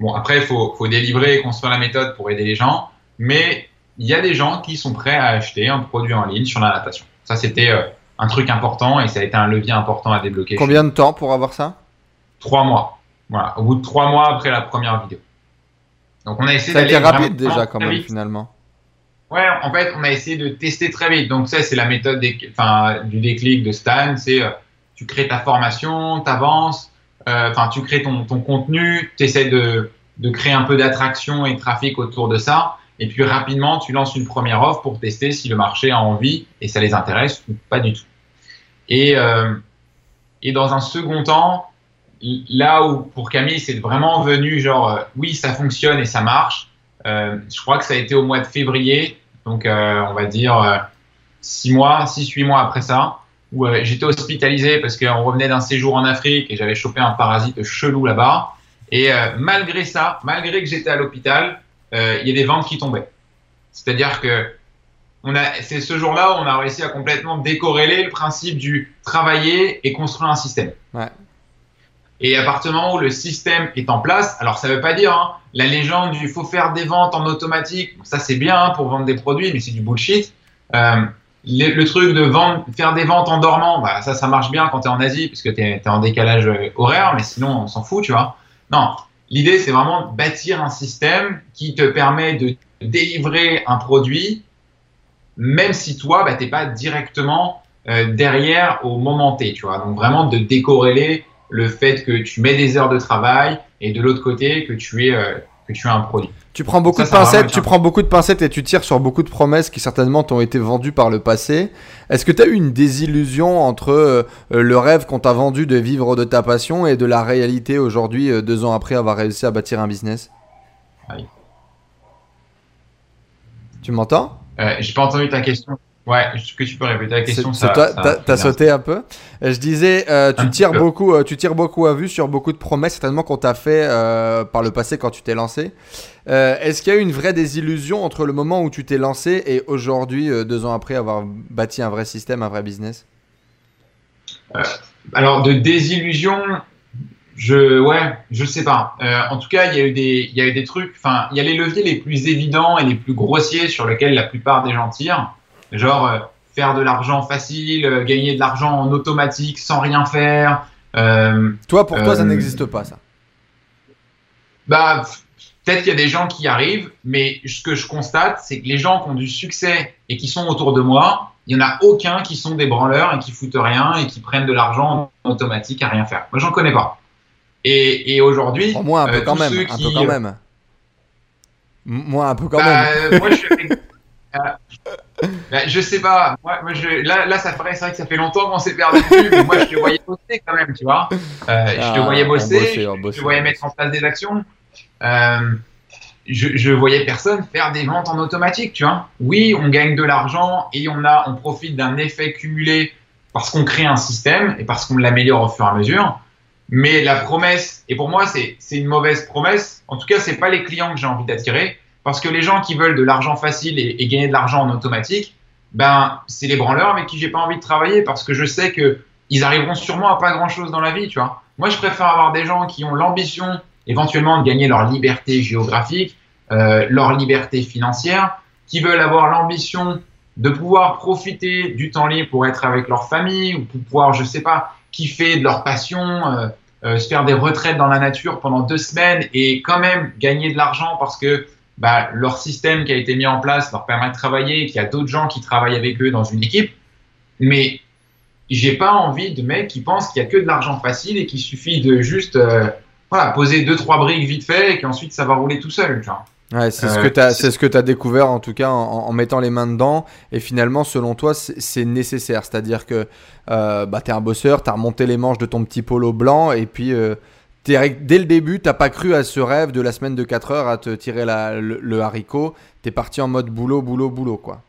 Bon, après, il faut, faut délivrer et construire la méthode pour aider les gens, mais il y a des gens qui sont prêts à acheter un produit en ligne sur la natation. Ça, c'était euh, un truc important et ça a été un levier important à débloquer. Combien de temps pour avoir ça? Trois mois. Voilà, au bout de trois mois après la première vidéo. Donc, on a essayé Ça a été rapide déjà, quand même, finalement. Ouais, en fait, on a essayé de tester très vite. Donc, ça, c'est la méthode des, du déclic de Stan. C'est euh, tu crées ta formation, tu avances, enfin, tu crées ton, contenu, tu essaies de, créer un peu d'attraction et de trafic autour de ça. Et puis rapidement, tu lances une première offre pour tester si le marché a envie et ça les intéresse ou pas du tout. Et, euh, dans un second temps, là où pour Camille, c'est vraiment venu genre, euh, oui, ça fonctionne et ça marche. Euh, je crois que ça a été au mois de février, donc euh, on va dire six mois, six, huit mois après ça où euh, j'étais hospitalisé parce qu'on revenait d'un séjour en Afrique et j'avais chopé un parasite chelou là-bas. Et euh, malgré ça, malgré que j'étais à l'hôpital, euh, il y a des ventes qui tombaient. C'est-à-dire que c'est ce jour-là où on a réussi à complètement décorréler le principe du travailler et construire un système. Ouais. Et à partir du moment où le système est en place, alors ça veut pas dire hein, la légende du faut faire des ventes en automatique, ça c'est bien hein, pour vendre des produits, mais c'est du bullshit. Euh, le, truc de faire des ventes en dormant, bah, ça, ça marche bien quand tu es en Asie, puisque tu es, en décalage euh, horaire, mais sinon, on s'en fout, tu vois. Non, l'idée, c'est vraiment de bâtir un système qui te permet de délivrer un produit, même si toi, bah, tu pas directement euh, derrière au moment T, tu vois. Donc, vraiment de décorréler le fait que tu mets des heures de travail et de l'autre côté que tu es, euh, que tu as un produit. Tu prends beaucoup de pincettes, tu prends beaucoup de pincettes et tu tires sur beaucoup de promesses qui certainement t'ont été vendues par le passé. Est-ce que tu as eu une désillusion entre euh, le rêve qu'on t'a vendu de vivre de ta passion et de la réalité aujourd'hui, euh, deux ans après avoir réussi à bâtir un business? Oui. Tu m'entends? Euh, J'ai pas entendu ta question. Ouais, est-ce que tu peux répéter la question? Ça, toi, t'as sauté un peu. Je disais, euh, tu tires beaucoup, euh, tu tires beaucoup à vue sur beaucoup de promesses certainement qu'on t'a fait euh, par le passé quand tu t'es lancé. Est-ce qu'il y a eu une vraie désillusion entre le moment où tu t'es lancé et aujourd'hui, deux ans après avoir bâti un vrai système, un vrai business? Alors de désillusion, je ouais, je sais pas. en tout cas, il y a eu des, il y a eu des trucs. Enfin, il y a les leviers les plus évidents et les plus grossiers sur lesquels la plupart des gens tirent. Genre euh, faire de l'argent facile, euh, gagner de l'argent en automatique sans rien faire. Euh, toi, pour toi, ça n'existe pas, ça Bah, peut-être qu'il y a des gens qui arrivent, mais ce que je constate, c'est que les gens qui ont du succès et qui sont autour de moi, il n'y en a aucun qui sont des branleurs et qui foutent rien et qui prennent de l'argent en automatique à rien faire. Moi, j'en connais pas. Et, aujourd'hui, moi un peu quand même, un peu quand même. Moi un peu quand bah, même. Moi, je suis bah, je sais pas. Moi, je, là, là, ça ferait, c'est vrai que ça fait longtemps qu'on s'est perdu mais moi, je te voyais bosser quand même, tu vois. Euh, je te ah, voyais bosser, je, te voyais mettre en place des actions. Euh, je, je voyais personne faire des ventes en automatique, tu vois. Oui, on gagne de l'argent et on a, on profite d'un effet cumulé parce qu'on crée un système et parce qu'on l'améliore au fur et à mesure. Mais la promesse, et pour moi, c'est, c'est une mauvaise promesse. En tout cas, c'est pas les clients que j'ai envie d'attirer parce que les gens qui veulent de l'argent facile et, gagner de l'argent en automatique, ben, c'est les branleurs avec qui j'ai pas envie de travailler parce que je sais que ils arriveront sûrement à pas grand chose dans la vie, tu vois. Moi, je préfère avoir des gens qui ont l'ambition éventuellement de gagner leur liberté géographique, euh, leur liberté financière, qui veulent avoir l'ambition de pouvoir profiter du temps libre pour être avec leur famille ou pour pouvoir, je sais pas, kiffer de leur passion, euh, euh, se faire des retraites dans la nature pendant deux semaines et quand même gagner de l'argent parce que bah, leur système qui a été mis en place leur permet de travailler, qu'il y a d'autres gens qui travaillent avec eux dans une équipe. Mais j'ai pas envie de mecs qui pensent qu'il y a que de l'argent facile et qu'il suffit de juste euh, voilà, poser deux trois briques vite fait et qu'ensuite ça va rouler tout seul. Genre. Ouais, c'est ce que tu as, c'est ce que as découvert en tout cas en, en, mettant les mains dedans. Et finalement, selon toi, c'est nécessaire. C'est-à-dire que euh, bah, tu es un bosseur, tu as remonté les manches de ton petit polo blanc et puis euh, dès le début, t'as pas cru à ce rêve de la semaine de 4 heures à te tirer le, haricot. T'es parti en mode boulot, boulot, boulot, quoi.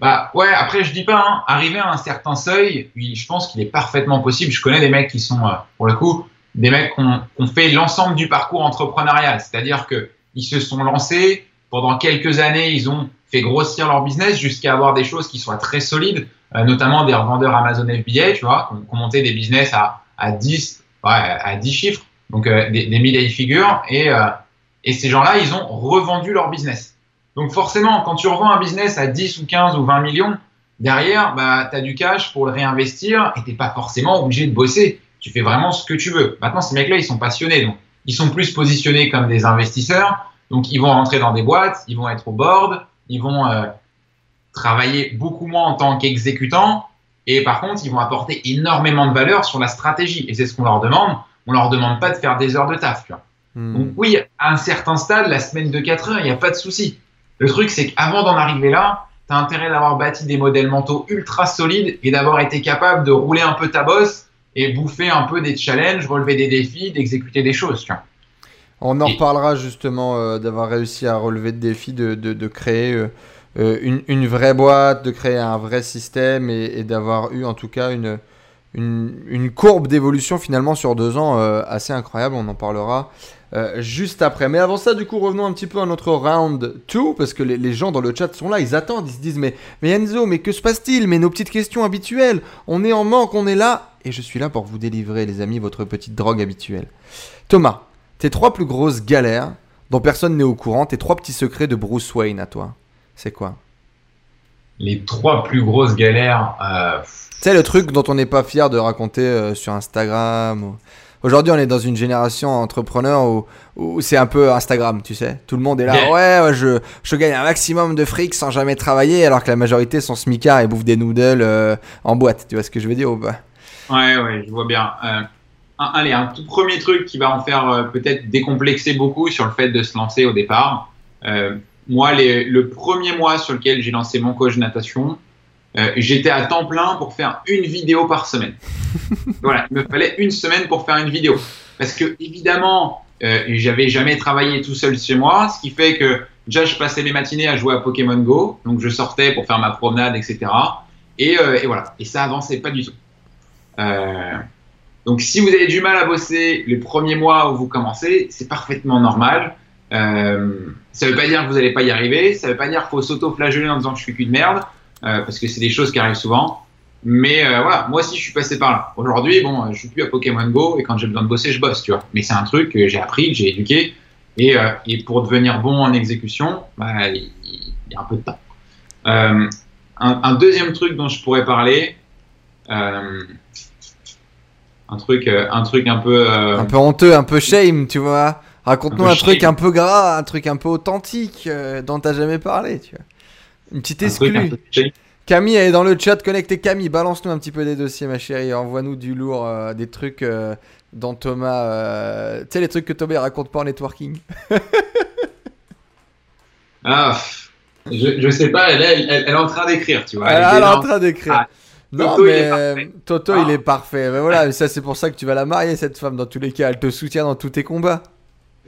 Bah ouais, après je dis pas, hein, arriver à un certain seuil, je pense qu'il est parfaitement possible. Je connais des mecs qui sont, euh, pour le coup, des mecs qui ont, fait l'ensemble du parcours entrepreneurial. C'est-à-dire que ils se sont lancés, pendant quelques années, ils ont fait grossir leur business jusqu'à avoir des choses qui soient très solides, euh, notamment des revendeurs Amazon FBA, tu vois, qui ont, monté des business à, à 10, ouais, à 10 chiffres donc euh, des, des milliers de figures, et, euh, et ces gens-là, ils ont revendu leur business. Donc forcément, quand tu revends un business à 10 ou 15 ou 20 millions, derrière, bah, tu as du cash pour le réinvestir et tu pas forcément obligé de bosser. Tu fais vraiment ce que tu veux. Maintenant, ces mecs-là, ils sont passionnés. Donc, ils sont plus positionnés comme des investisseurs. Donc, ils vont rentrer dans des boîtes, ils vont être au board, ils vont euh, travailler beaucoup moins en tant qu'exécutants. Et par contre, ils vont apporter énormément de valeur sur la stratégie. Et c'est ce qu'on leur demande on leur demande pas de faire des heures de taf. Tu vois. Hmm. Donc oui, à un certain stade, la semaine de 4 heures, il n'y a pas de souci. Le truc, c'est qu'avant d'en arriver là, tu as intérêt d'avoir bâti des modèles mentaux ultra solides et d'avoir été capable de rouler un peu ta bosse et bouffer un peu des challenges, relever des défis, d'exécuter des choses. Tu vois. On en reparlera justement euh, d'avoir réussi à relever des défis, de, créer euh, euh, une, vraie boîte, de créer un vrai système et d'avoir eu en tout cas une, une, courbe d'évolution finalement sur deux ans euh, assez incroyable. On en parlera euh, juste après. Mais avant ça, du coup, revenons un petit peu à notre round 2 parce que les, gens dans le chat sont là, ils attendent, ils se disent mais, mais Enzo, mais que se passe-t-il? Mais nos petites questions habituelles, on est en manque, on est là. Et je suis là pour vous délivrer, les amis, votre petite drogue habituelle. Thomas, tes trois plus grosses galères dont personne n'est au courant, tes trois petits secrets de Bruce Wayne à toi, c'est quoi? Les trois plus grosses galères. Euh tu sais, le truc dont on n'est pas fier de raconter euh, sur Instagram. Aujourd'hui, on est dans une génération entrepreneur où, c'est un peu Instagram, tu sais. Tout le monde est là, ouais, je, je gagne un maximum de fric sans jamais travailler, alors que la majorité sont smicards et bouffent des noodles euh, en boîte. Tu vois ce que je veux dire ou pas? Ouais, ouais, je vois bien. Un, allez, un tout premier truc qui va en faire peut-être décomplexer beaucoup sur le fait de se lancer au départ. Euh, moi, les, le premier mois sur lequel j'ai lancé mon coach natation, euh, j'étais à temps plein pour faire une vidéo par semaine. voilà, il me fallait une semaine pour faire une vidéo. Parce que, évidemment, euh, j'avais jamais travaillé tout seul chez moi, ce qui fait que déjà je passais les matinées à jouer à Pokémon Go, donc je sortais pour faire ma promenade, etc. Et, euh, et voilà, et ça avançait pas du tout. Euh, donc si vous avez du mal à bosser les premiers mois où vous commencez, c'est parfaitement normal. Euh, ça veut pas dire que vous n'allez pas y arriver, ça veut pas dire qu'il faut s'auto-flageller en disant que je suis de merde, euh, parce que c'est des choses qui arrivent souvent. Mais euh, voilà, moi aussi je suis passé par là. Aujourd'hui, bon, je suis plus à Pokémon Go et quand j'ai besoin de bosser, je bosse, tu vois. Mais c'est un truc que j'ai appris, que j'ai éduqué. Et, euh, et, pour devenir bon en exécution, bah, il, y a un peu de temps. Euh, un, un, deuxième truc dont je pourrais parler, euh, un truc, un truc un peu, un peu honteux, un peu shame, tu vois. Raconte-nous un, un truc un peu gras, un truc un peu authentique dont t'as jamais parlé, tu vois. Une petite exclue. Camille, elle est dans le chat, connectez Camille, balance-nous un petit peu des dossiers, ma chérie, envoie-nous du lourd, euh, des trucs euh, dans Thomas, euh, tu sais, les trucs que Thomas raconte pas en networking. ah, je, je, sais pas, elle, elle, elle, est en train d'écrire, tu vois. Elle, est en train d'écrire. Ah, non, Toto, mais il Toto, ah. il est parfait. Mais voilà, ça, c'est pour ça que tu vas la marier, cette femme, dans tous les cas. Elle te soutient dans tous tes combats.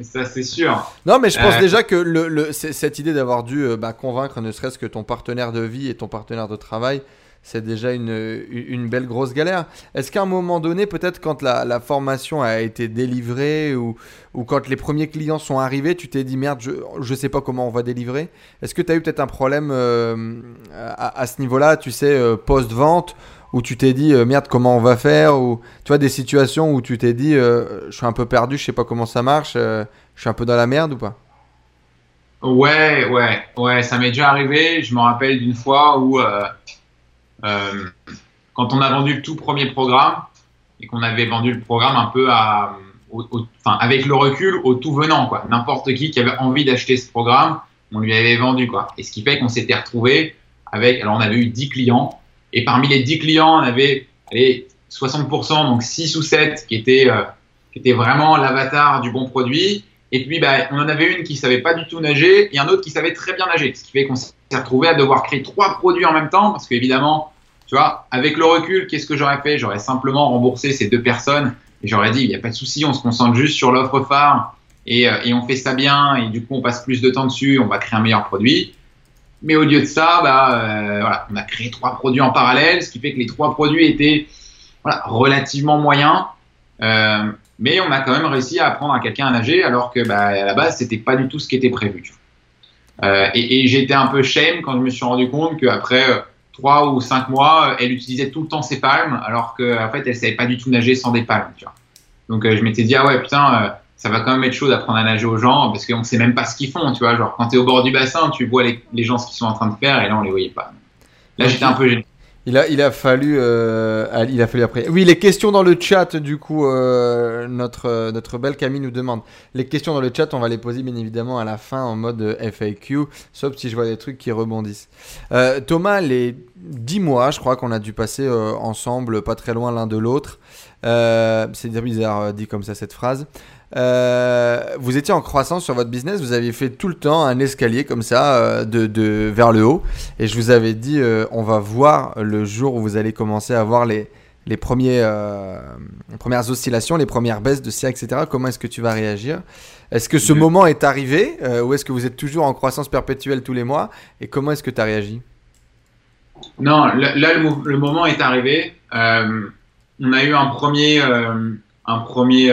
Ça, c'est sûr. Non, mais je pense euh... déjà que le, le, cette idée d'avoir dû euh, bah, convaincre ne serait-ce que ton partenaire de vie et ton partenaire de travail, c'est déjà une, une, belle grosse galère. Est-ce qu'à un moment donné, peut-être quand la, la, formation a été délivrée ou, ou quand les premiers clients sont arrivés, tu t'es dit merde, je ne sais pas comment on va délivrer Est-ce que tu as eu peut-être un problème euh, à, à, ce niveau-là, tu sais, euh, post-vente où tu t'es dit euh, merde comment on va faire ou tu vois des situations où tu t'es dit euh, je suis un peu perdu je sais pas comment ça marche euh, je suis un peu dans la merde ou pas? Ouais ouais ouais ça m'est déjà arrivé je me rappelle d'une fois où quand on a vendu le tout premier programme et qu'on avait vendu le programme un peu à avec le recul au tout venant quoi. N'importe qui qui avait envie d'acheter ce programme on lui avait vendu quoi. Et ce qui fait qu'on s'était retrouvé avec alors on avait eu 10 clients et parmi les 10 clients, on avait allez, 60%, donc 6 ou 7 qui étaient, euh, qui étaient vraiment l'avatar du bon produit. Et puis, bah, on en avait une qui savait pas du tout nager et un autre qui savait très bien nager. Ce qui fait qu'on s'est retrouvé à devoir créer trois produits en même temps parce qu'évidemment, tu vois, avec le recul, qu'est-ce que j'aurais fait? J'aurais simplement remboursé ces deux personnes et j'aurais dit, il n'y a pas de souci, on se concentre juste sur l'offre phare et, euh, et on fait ça bien et du coup, on passe plus de temps dessus, on va créer un meilleur produit. Mais au lieu de ça, bah, euh, voilà, on a créé trois produits en parallèle, ce qui fait que les trois produits étaient voilà, relativement moyens. Euh, mais on a quand même réussi à apprendre à quelqu'un à nager, alors que bah, à la base, c'était pas du tout ce qui était prévu. Euh, et, et j'étais un peu shame quand je me suis rendu compte qu'après euh, trois ou cinq mois, elle utilisait tout le temps ses palmes, alors qu'en en fait, elle savait pas du tout nager sans des palmes. Tu vois. Donc euh, je m'étais dit, ah ouais, putain ça va quand même être chaud d'apprendre à nager aux gens parce qu'on ne sait même pas ce qu'ils font, tu vois. Genre, quand tu es au bord du bassin, tu vois les, les, gens ce qu'ils sont en train de faire et là, on les voyait pas. Là, j'étais un peu gêné. Il a, il a fallu, euh, il a fallu après. Oui, les questions dans le chat, du coup, euh, notre, notre belle Camille nous demande. Les questions dans le chat, on va les poser bien évidemment à la fin en mode FAQ, sauf si je vois des trucs qui rebondissent. Euh, Thomas, les 10 mois, je crois qu'on a dû passer euh, ensemble, pas très loin l'un de l'autre. C'est bizarre dit comme ça cette phrase. Euh, vous étiez en croissance sur votre business, vous aviez fait tout le temps un escalier comme ça euh, de, de, vers le haut. Et je vous avais dit, euh, on va voir le jour où vous allez commencer à voir les, les, premiers, les premières oscillations, les premières baisses de CA, etc. Comment est-ce que tu vas réagir? Est-ce que ce moment est arrivé ou est-ce que vous êtes toujours en croissance perpétuelle tous les mois? Et comment est-ce que tu as réagi? Non, là, là le, le, moment est arrivé. on a eu un premier... un premier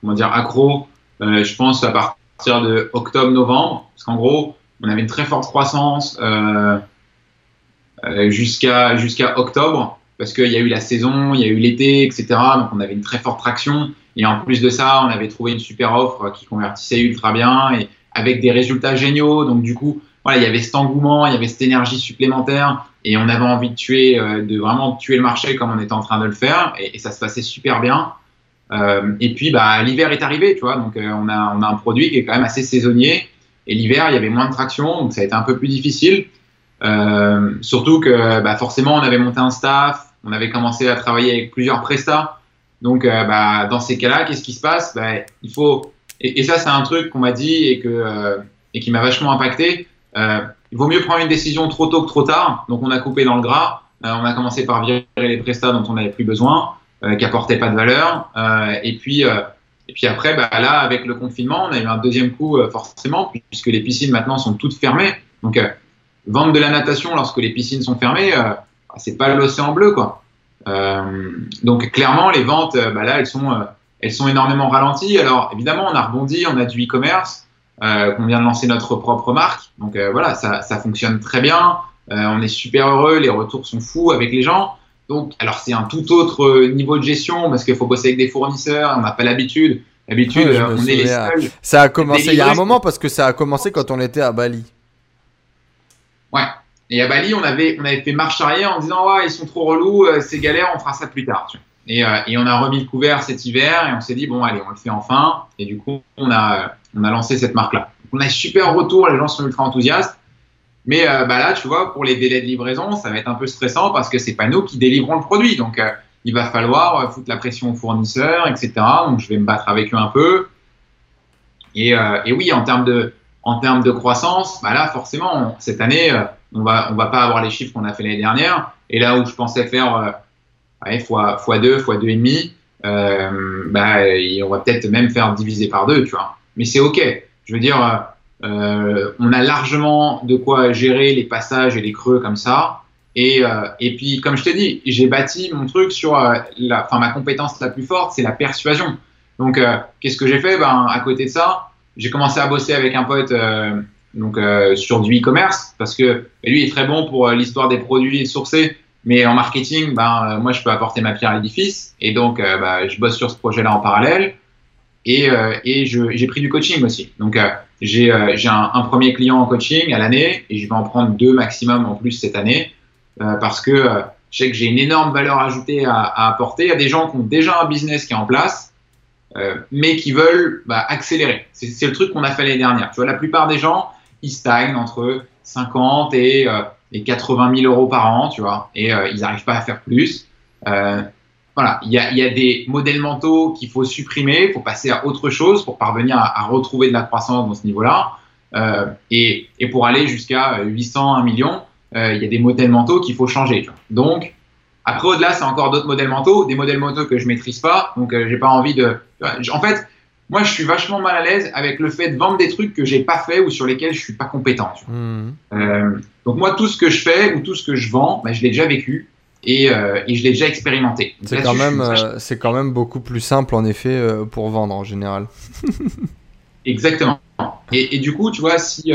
comment dire, accro, euh, je pense, à partir de octobre-novembre. Parce qu'en gros, on avait une très forte croissance euh, euh, jusqu'à octobre, parce qu'il y a eu la saison, il y a eu l'été, etc. Donc on avait une très forte traction. Et en plus de ça, on avait trouvé une super offre qui convertissait ultra bien et avec des résultats géniaux. Donc du coup, voilà, il y avait cet engouement, il y avait cette énergie supplémentaire et on avait envie de tuer, de vraiment tuer le marché comme on était en train de le faire et ça se passait super bien. Euh, et puis, bah, l'hiver est arrivé, tu vois. Donc, euh, on, a, on a un produit qui est quand même assez saisonnier. Et l'hiver, il y avait moins de traction, donc ça a été un peu plus difficile. Euh, surtout que, bah, forcément, on avait monté un staff, on avait commencé à travailler avec plusieurs prestats. Donc, euh, bah, dans ces cas-là, qu'est-ce qui se passe? Bah, Il faut et, ça, c'est un truc qu'on m'a dit et que et qui m'a vachement impacté. Il vaut mieux prendre une décision trop tôt que trop tard. Donc, on a coupé dans le gras. on a commencé par virer les prestats dont on n'avait plus besoin, qui apportaient pas de valeur. et puis et puis après, bah, là, avec le confinement, on a eu un deuxième coup forcément, puisque les piscines maintenant sont toutes fermées. Donc, vendre de la natation lorsque les piscines sont fermées, c'est pas l'océan bleu, quoi. Euh, donc clairement, les ventes, euh, bah là, elles sont, euh, elles sont énormément ralenties. Alors évidemment, on a rebondi, on a du e-commerce, euh, qu'on vient de lancer notre propre marque. Donc voilà, ça, ça, fonctionne très bien. on est super heureux, les retours sont fous avec les gens. Donc, alors c'est un tout autre niveau de gestion parce qu'il faut bosser avec des fournisseurs, on n'a pas l'habitude. D'habitude, on est les seuls. Ça a commencé il y a un moment parce que ça a commencé quand on était à Bali. Ouais, et à Bali, on avait, on avait fait marche arrière en disant ouais, ils sont trop relous, euh, c'est galère, on fera ça plus tard. Et, euh, et, on a remis le couvert cet hiver et on s'est dit bon allez, on le fait enfin. Et du coup, on a, on a lancé cette marque-là. On a super retour, les gens sont ultra enthousiastes. Mais euh, bah là, tu vois, pour les délais de livraison, ça va être un peu stressant parce que c'est pas nous qui délivrons le produit. Donc, il va falloir foutre la pression aux fournisseurs, etc. Donc, je vais me battre avec eux un peu. Et, et oui, en termes de, en termes de croissance, bah là, forcément, cette année, on va, on va pas avoir les chiffres qu'on a fait l'année dernière. Et là où je pensais faire euh, fois, fois 2, fois 2,5, euh, bah, on va peut-être même faire diviser par deux, tu vois. Mais c'est OK. Je veux dire, euh, on a largement de quoi gérer les passages et les creux comme ça. Et, euh, et puis, comme je t'ai dit, j'ai bâti mon truc sur euh, la, enfin, ma compétence la plus forte, c'est la persuasion. Donc, euh, qu'est-ce que j'ai fait? Ben, À côté de ça, j'ai commencé à bosser avec un pote donc euh, sur du e-commerce, parce que lui est très bon pour l'histoire des produits sourcés, mais en marketing, ben, moi je peux apporter ma pierre à l'édifice, et donc ben, je bosse sur ce projet-là en parallèle, et, et j'ai pris du coaching aussi. Donc j'ai un, un, premier client en coaching à l'année, et je vais en prendre deux maximum en plus cette année, parce que je sais que j'ai une énorme valeur ajoutée à, à, apporter. A des gens qui ont déjà un business qui est en place, mais qui veulent bah, accélérer. C'est le truc qu'on a fait l'année dernière. Tu vois, la plupart des gens, ils stagnent entre 50 et, euh, et 80 000 euros par an, tu vois, et euh, ils n'arrivent pas à faire plus. Euh, voilà, il y a, y a, des modèles mentaux qu'il faut supprimer, il faut passer à autre chose pour parvenir à, à retrouver de la croissance dans ce niveau-là. Euh, et, et, pour aller jusqu'à 800, 1 million, euh, il y a des modèles mentaux qu'il faut changer. Tu vois. Donc, après, au-delà, c'est encore d'autres modèles mentaux, des modèles mentaux que je maîtrise pas. Donc, j'ai pas envie de. En fait, moi, je suis vachement mal à l'aise avec le fait de vendre des trucs que j'ai pas fait ou sur lesquels je suis pas compétent. Mmh. Euh, donc moi, tout ce que je fais ou tout ce que je vends, bah, je l'ai déjà vécu et, euh, et je l'ai déjà expérimenté. C'est quand même, euh, c'est quand même beaucoup plus simple en effet euh, pour vendre en général. Exactement. Et, et, du coup, tu vois, si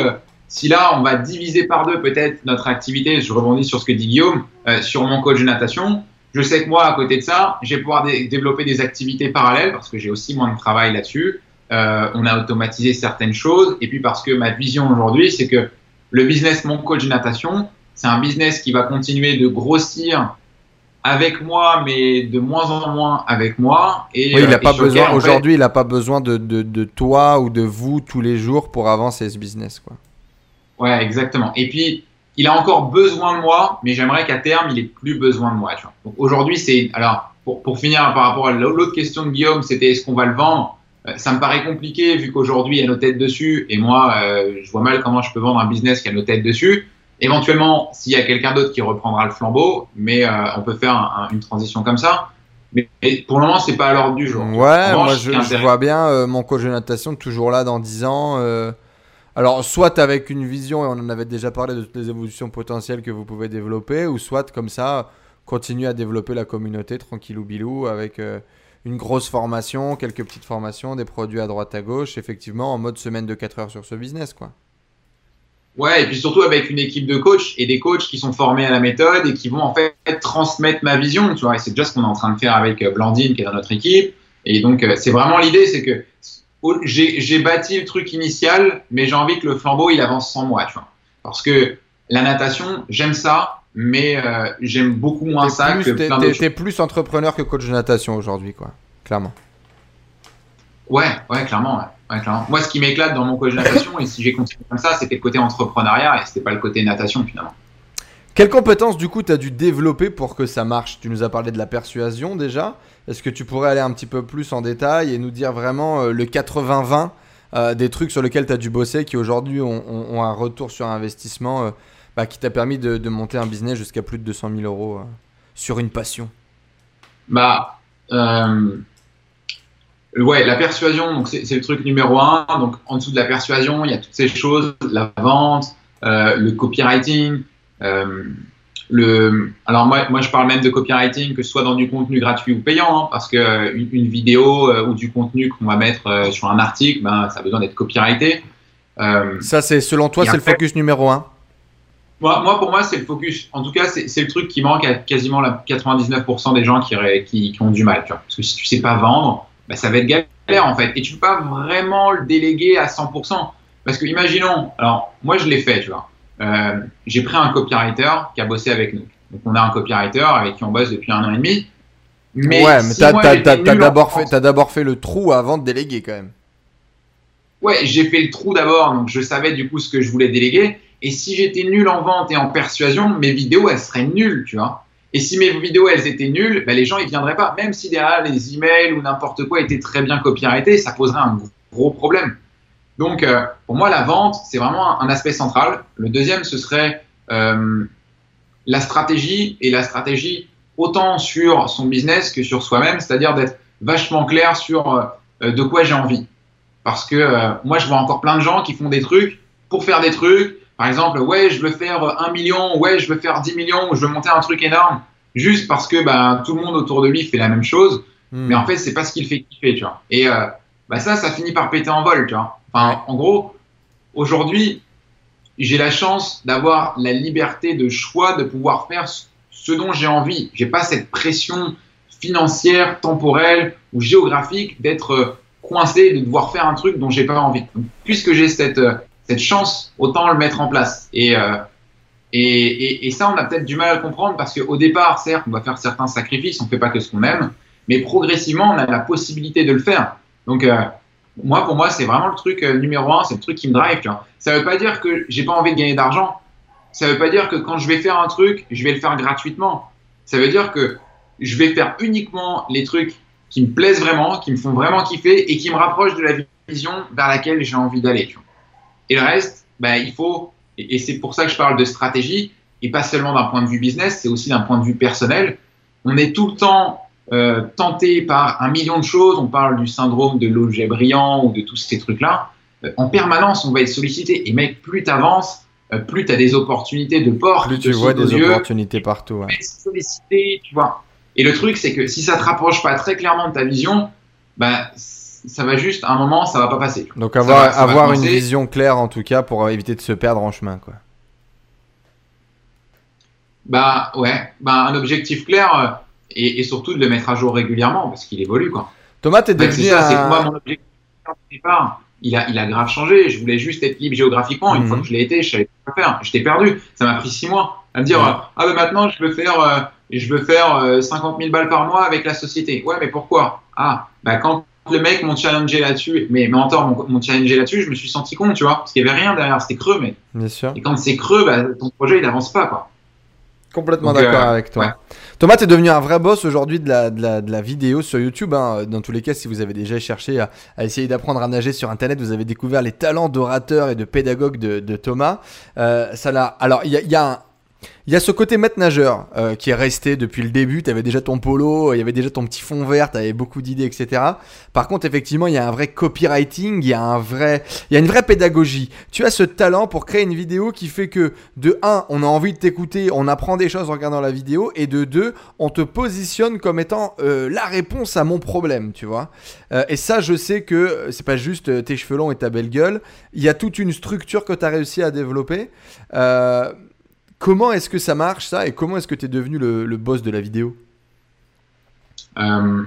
si là on va diviser par deux peut-être notre activité, je rebondis sur ce que dit Guillaume, sur mon coach de natation je sais que moi, à côté de ça, je vais pouvoir développer des activités parallèles parce que j'ai aussi moins de travail là-dessus. On a automatisé certaines choses. Et puis parce que ma vision aujourd'hui, c'est que le business Mon Coach Natation, c'est un business qui va continuer de grossir avec moi, mais de moins en moins avec moi. Et, oui, il n'a euh, pas besoin, aujourd'hui, il n'a pas besoin de, de, de, toi ou de vous tous les jours pour avancer ce business. Quoi. Ouais, exactement. Et puis, il a encore besoin de moi, mais j'aimerais qu'à terme, il ait plus besoin de moi. aujourd'hui, c'est alors pour, pour, finir par rapport à l'autre question de Guillaume, c'était est-ce qu'on va le vendre? Euh, Ça me paraît compliqué vu qu'aujourd'hui il y a nos têtes dessus, et moi, euh, je vois mal comment je peux vendre un business qui a nos têtes dessus. Éventuellement, s'il y a quelqu'un d'autre qui reprendra le flambeau, mais euh, on peut faire une transition comme ça. Mais, pour le moment, c'est pas à l'ordre du jour. Ouais, moi je, je, vois bien mon coach de natation toujours là dans 10 ans. Alors, soit avec une vision, et on en avait déjà parlé de toutes les évolutions potentielles que vous pouvez développer, ou soit comme ça, continuer à développer la communauté tranquillou bilou avec euh, une grosse formation, quelques petites formations, des produits à droite à gauche, effectivement, en mode semaine de 4 heures sur ce business, quoi. Ouais, et puis surtout avec une équipe de coachs et des coachs qui sont formés à la méthode et qui vont en fait transmettre ma vision, tu vois. Et c'est déjà ce qu'on est en train de faire avec euh, Blandine qui est dans notre équipe. Et donc, euh, c'est vraiment l'idée, c'est que j'ai bâti le truc initial, mais j'ai envie que le flambeau il avance sans moi, tu vois. Parce que la natation, j'aime ça, mais euh, j'aime beaucoup moins ça plus, que plein T'es plus entrepreneur que coach de natation aujourd'hui, quoi. Clairement. Ouais, ouais, clairement, ouais. clairement. Moi, ce qui m'éclate dans mon coach de natation, et si j'ai continué comme ça, c'était le côté entrepreneuriat et c'était pas le côté natation finalement. Quelles compétences du coup tu as dû développer pour que ça marche? Tu nous as parlé de la persuasion déjà. Est-ce que tu pourrais aller un petit peu plus en détail et nous dire vraiment euh, le 80-20 euh, des trucs sur lesquels tu as dû bosser qui aujourd'hui ont, un retour sur investissement bah, qui t'a permis de, monter un business jusqu'à plus de 200 000 euros sur une passion? Bah, ouais, la persuasion, donc c'est le truc numéro un. Donc en dessous de la persuasion, il y a toutes ces choses, la vente, le copywriting. Euh, le, alors moi, moi, je parle même de copywriting, que ce soit dans du contenu gratuit ou payant, hein, parce que euh, une, vidéo euh, ou du contenu qu'on va mettre sur un article, ben, ça a besoin d'être copyrighté. ça, c'est selon toi, c'est le focus numéro un? Moi, moi, pour moi, c'est le focus. En tout cas, c'est le truc qui manque à quasiment la 99% des gens qui, qui, qui, ont du mal. Tu vois. Parce que si tu sais pas vendre, ben, ça va être galère en fait. Et tu peux pas vraiment le déléguer à 100%. Parce que imaginons, alors moi je l'ai fait, tu vois. Euh, j'ai pris un copywriter qui a bossé avec nous. Donc on a un copywriter avec qui on bosse depuis un an et demi. Mais ouais, mais t'as d'abord fait, as d'abord fait le trou avant de déléguer quand même. Ouais, j'ai fait le trou d'abord, donc je savais du coup ce que je voulais déléguer. Et si j'étais nul en vente et en persuasion, mes vidéos elles seraient nulles, tu vois. Et si mes vidéos elles étaient nulles, ben, les gens ils viendraient pas. Même si derrière les emails ou n'importe quoi étaient très bien copyrightés, ça poserait un gros problème. Donc, euh, pour moi, la vente, c'est vraiment un, aspect central. Le deuxième, ce serait euh, la stratégie et la stratégie autant sur son business que sur soi-même, c'est-à-dire d'être vachement clair sur euh, de quoi j'ai envie. Parce que moi, je vois encore plein de gens qui font des trucs pour faire des trucs. Par exemple, ouais, je veux faire un million, ouais, je veux faire 10 millions, ou je veux monter un truc énorme, juste parce que bah, tout le monde autour de lui fait la même chose. Hmm. Mais en fait, c'est pas ce qu'il fait kiffer, tu vois. Et bah, ça, ça finit par péter en vol, tu vois en gros, aujourd'hui, j'ai la chance d'avoir la liberté de choix de pouvoir faire ce dont j'ai envie. J'ai pas cette pression financière, temporelle ou géographique d'être coincé, de devoir faire un truc dont j'ai pas envie. puisque j'ai cette, cette chance, autant le mettre en place. Euh, et, et, et, ça, on a peut-être du mal à comprendre parce qu'au départ, certes, on va faire certains sacrifices, on fait pas que ce qu'on aime, mais progressivement, on a la possibilité de le faire. Donc, euh, moi, pour moi, c'est vraiment le truc euh, numéro un, c'est le truc qui me drive. Tu vois. Ça veut pas dire que j'ai pas envie de gagner d'argent. Ça veut pas dire que quand je vais faire un truc, je vais le faire gratuitement. Ça veut dire que je vais faire uniquement les trucs qui me plaisent vraiment, qui me font vraiment kiffer et qui me rapprochent de la vision vers laquelle j'ai envie d'aller. Et le reste, bah, il faut, et c'est pour ça que je parle de stratégie, et pas seulement d'un point de vue business, c'est aussi d'un point de vue personnel. On est tout le temps euh, tenté par un million de choses, on parle du syndrome de l'objet brillant ou de tous ces trucs-là, euh, en permanence, on va être sollicité. Et mec, plus tu avances, euh, plus tu as des opportunités de porte. Plus tu vois des opportunités partout. Ouais. sollicité, tu vois. Et le truc, c'est que si ça te rapproche pas très clairement de ta vision, ben, ça va juste, à un moment, ça va pas passer. Donc avoir, avoir une vision claire, en tout cas, pour éviter de se perdre en chemin, quoi. Bah ouais, bah, un objectif clair et, surtout de le mettre à jour régulièrement parce qu'il évolue. Quoi. Thomas, t'es devenu. un... moi, mon objectif départ, il a, il a grave changé. Je voulais juste être libre géographiquement. Une mhm. fois que je l'ai été, je savais pas faire. J'étais perdu. Ça m'a pris six mois à me dire Ah, ben maintenant, je veux faire, euh, je veux faire 50 euh, 000 balles par mois avec la société. Ouais, mais pourquoi? Ah, bah quand le mec m'ont challengé là-dessus, mais mentor m'ont challengé là-dessus, je me suis senti con, tu vois, parce qu'il y avait rien derrière, c'était creux, mais. Bien sûr. Et quand c'est creux, bah, ton projet il n'avance pas, quoi. Complètement d'accord euh, avec toi. Thomas, tu es devenu un vrai boss aujourd'hui de la, de, la, de la, vidéo sur YouTube. Hein. Dans tous les cas, si vous avez déjà cherché à, essayer d'apprendre à nager sur Internet, vous avez découvert les talents d'orateur et de pédagogue de, de Thomas. Euh, ça Alors, il y a, y a un, il y a ce côté maître nageur euh, qui est resté depuis le début. Tu avais déjà ton polo, il y avait déjà ton petit fond vert, tu avais beaucoup d'idées, etc. Par contre, effectivement, il y a un vrai copywriting, il y a un vrai, il y a une vraie pédagogie. Tu as ce talent pour créer une vidéo qui fait que de 1, on a envie de t'écouter, on apprend des choses en regardant la vidéo, et de 2, on te positionne comme étant euh, la réponse à mon problème, tu vois. Euh, et ça, je sais que c'est pas juste tes cheveux longs et ta belle gueule. Il y a toute une structure que tu as réussi à développer. Comment est-ce que ça marche ça et comment est-ce que tu es devenu le, boss de la vidéo? Euh,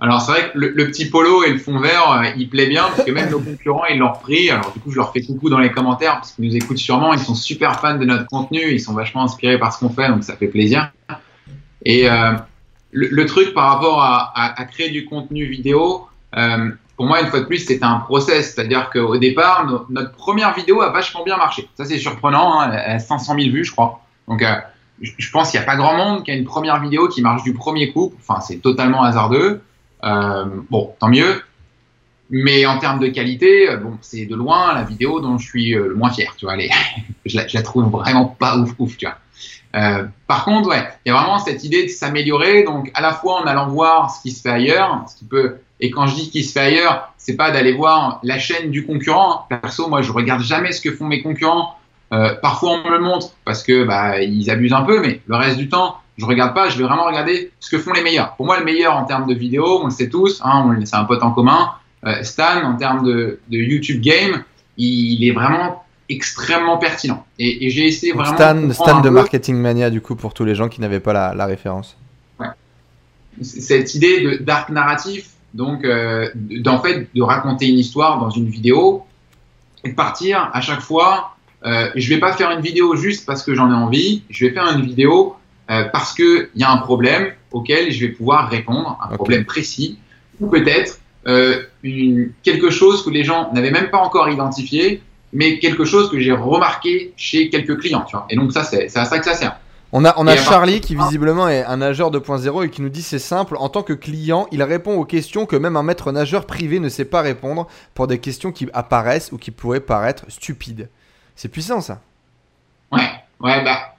Alors c'est vrai que le, petit polo et le fond vert, euh, il plaît bien parce que même nos concurrents, ils l'ont repris. Alors du coup, je leur fais coucou dans les commentaires parce qu'ils nous écoutent sûrement. Ils sont super fans de notre contenu, ils sont vachement inspirés par ce qu'on fait, donc ça fait plaisir. Et euh, le, truc par rapport à, créer du contenu vidéo, pour moi, une fois de plus, c'était un process. C'est-à-dire qu'au départ, notre première vidéo a vachement bien marché. Ça, c'est surprenant. Hein, elle a 500 000 vues, je crois. Donc, euh, je pense qu'il n'y a pas grand monde qui a une première vidéo qui marche du premier coup. Enfin, c'est totalement hasardeux. Euh, bon, tant mieux. Mais en termes de qualité, euh, bon, c'est de loin la vidéo dont je suis euh, le moins fier. Tu vois, je, la, je la trouve vraiment pas ouf, ouf, tu vois. Euh, par contre, ouais, il y a vraiment cette idée de s'améliorer. Donc, à la fois en allant voir ce qui se fait ailleurs, ce qui peut. Et quand je dis ce qui se fait ailleurs, c'est pas d'aller voir la chaîne du concurrent. Perso, moi, je regarde jamais ce que font mes concurrents. Euh, parfois, on me le montre parce que bah, ils abusent un peu, mais le reste du temps, je regarde pas. Je vais vraiment regarder ce que font les meilleurs. Pour moi, le meilleur en termes de vidéo, on le sait tous. Hein, c'est un pote en commun. Euh, Stan, en termes de, de YouTube game, il, il est vraiment extrêmement pertinent. Et, et j'ai essayé vraiment. Stan, de Stan de Marketing Mania, du coup, pour tous les gens qui n'avaient pas la, la référence. cette idée d'arc narratif, donc euh, d'en fait de raconter une histoire dans une vidéo et de partir à chaque fois. Euh, je vais pas faire une vidéo juste parce que j'en ai envie. Je vais faire une vidéo euh, parce que il y a un problème auquel je vais pouvoir répondre, un problème précis, ou peut-être euh, une- quelque chose que les gens n'avaient même pas encore identifié, mais quelque chose que j'ai remarqué chez quelques clients. Tu vois. Et donc ça, c'est c'est à ça que ça sert. On a, on a Charlie qui visiblement est un nageur 2.0 et qui nous dit c'est simple, en tant que client, il répond aux questions que même un maître nageur privé ne sait pas répondre pour des questions qui apparaissent ou qui pourraient paraître stupides. C'est puissant ça. Ouais, ouais, bah,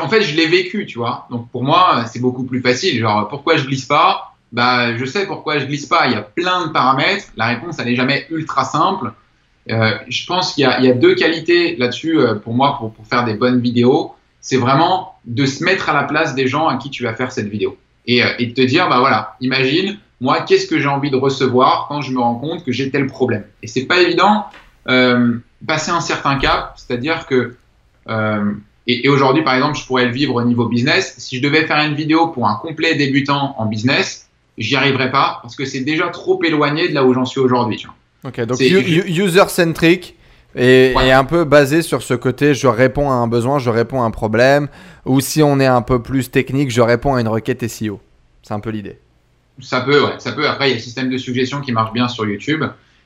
en fait, je l'ai vécu, tu vois. Donc pour moi, c'est beaucoup plus facile. Genre, pourquoi je glisse pas? Bah, je sais pourquoi je glisse pas. Il y a plein de paramètres. La réponse, elle n'est jamais ultra simple. Euh, je pense qu'il y, y a deux qualités là-dessus euh, pour moi pour, pour faire des bonnes vidéos. C'est vraiment de se mettre à la place des gens à qui tu vas faire cette vidéo et, euh, et de te dire, bah voilà, imagine, moi, qu'est-ce que j'ai envie de recevoir quand je me rends compte que j'ai tel problème? Et c'est pas évident. Euh, passer un certain cap, c'est-à-dire que euh, et, et aujourd'hui, par exemple, je pourrais le vivre au niveau business. Si je devais faire une vidéo pour un complet débutant en business, j'y arriverais pas parce que c'est déjà trop éloigné de là où j'en suis aujourd'hui. Ok, donc user-centric et, Ouais. et un peu basé sur ce côté je réponds à un besoin, je réponds à un problème, ou si on est un peu plus technique, je réponds à une requête SEO. C'est un peu l'idée. Ça peut, ouais, ça peut. Après, il y a le système de suggestion qui marche bien sur YouTube.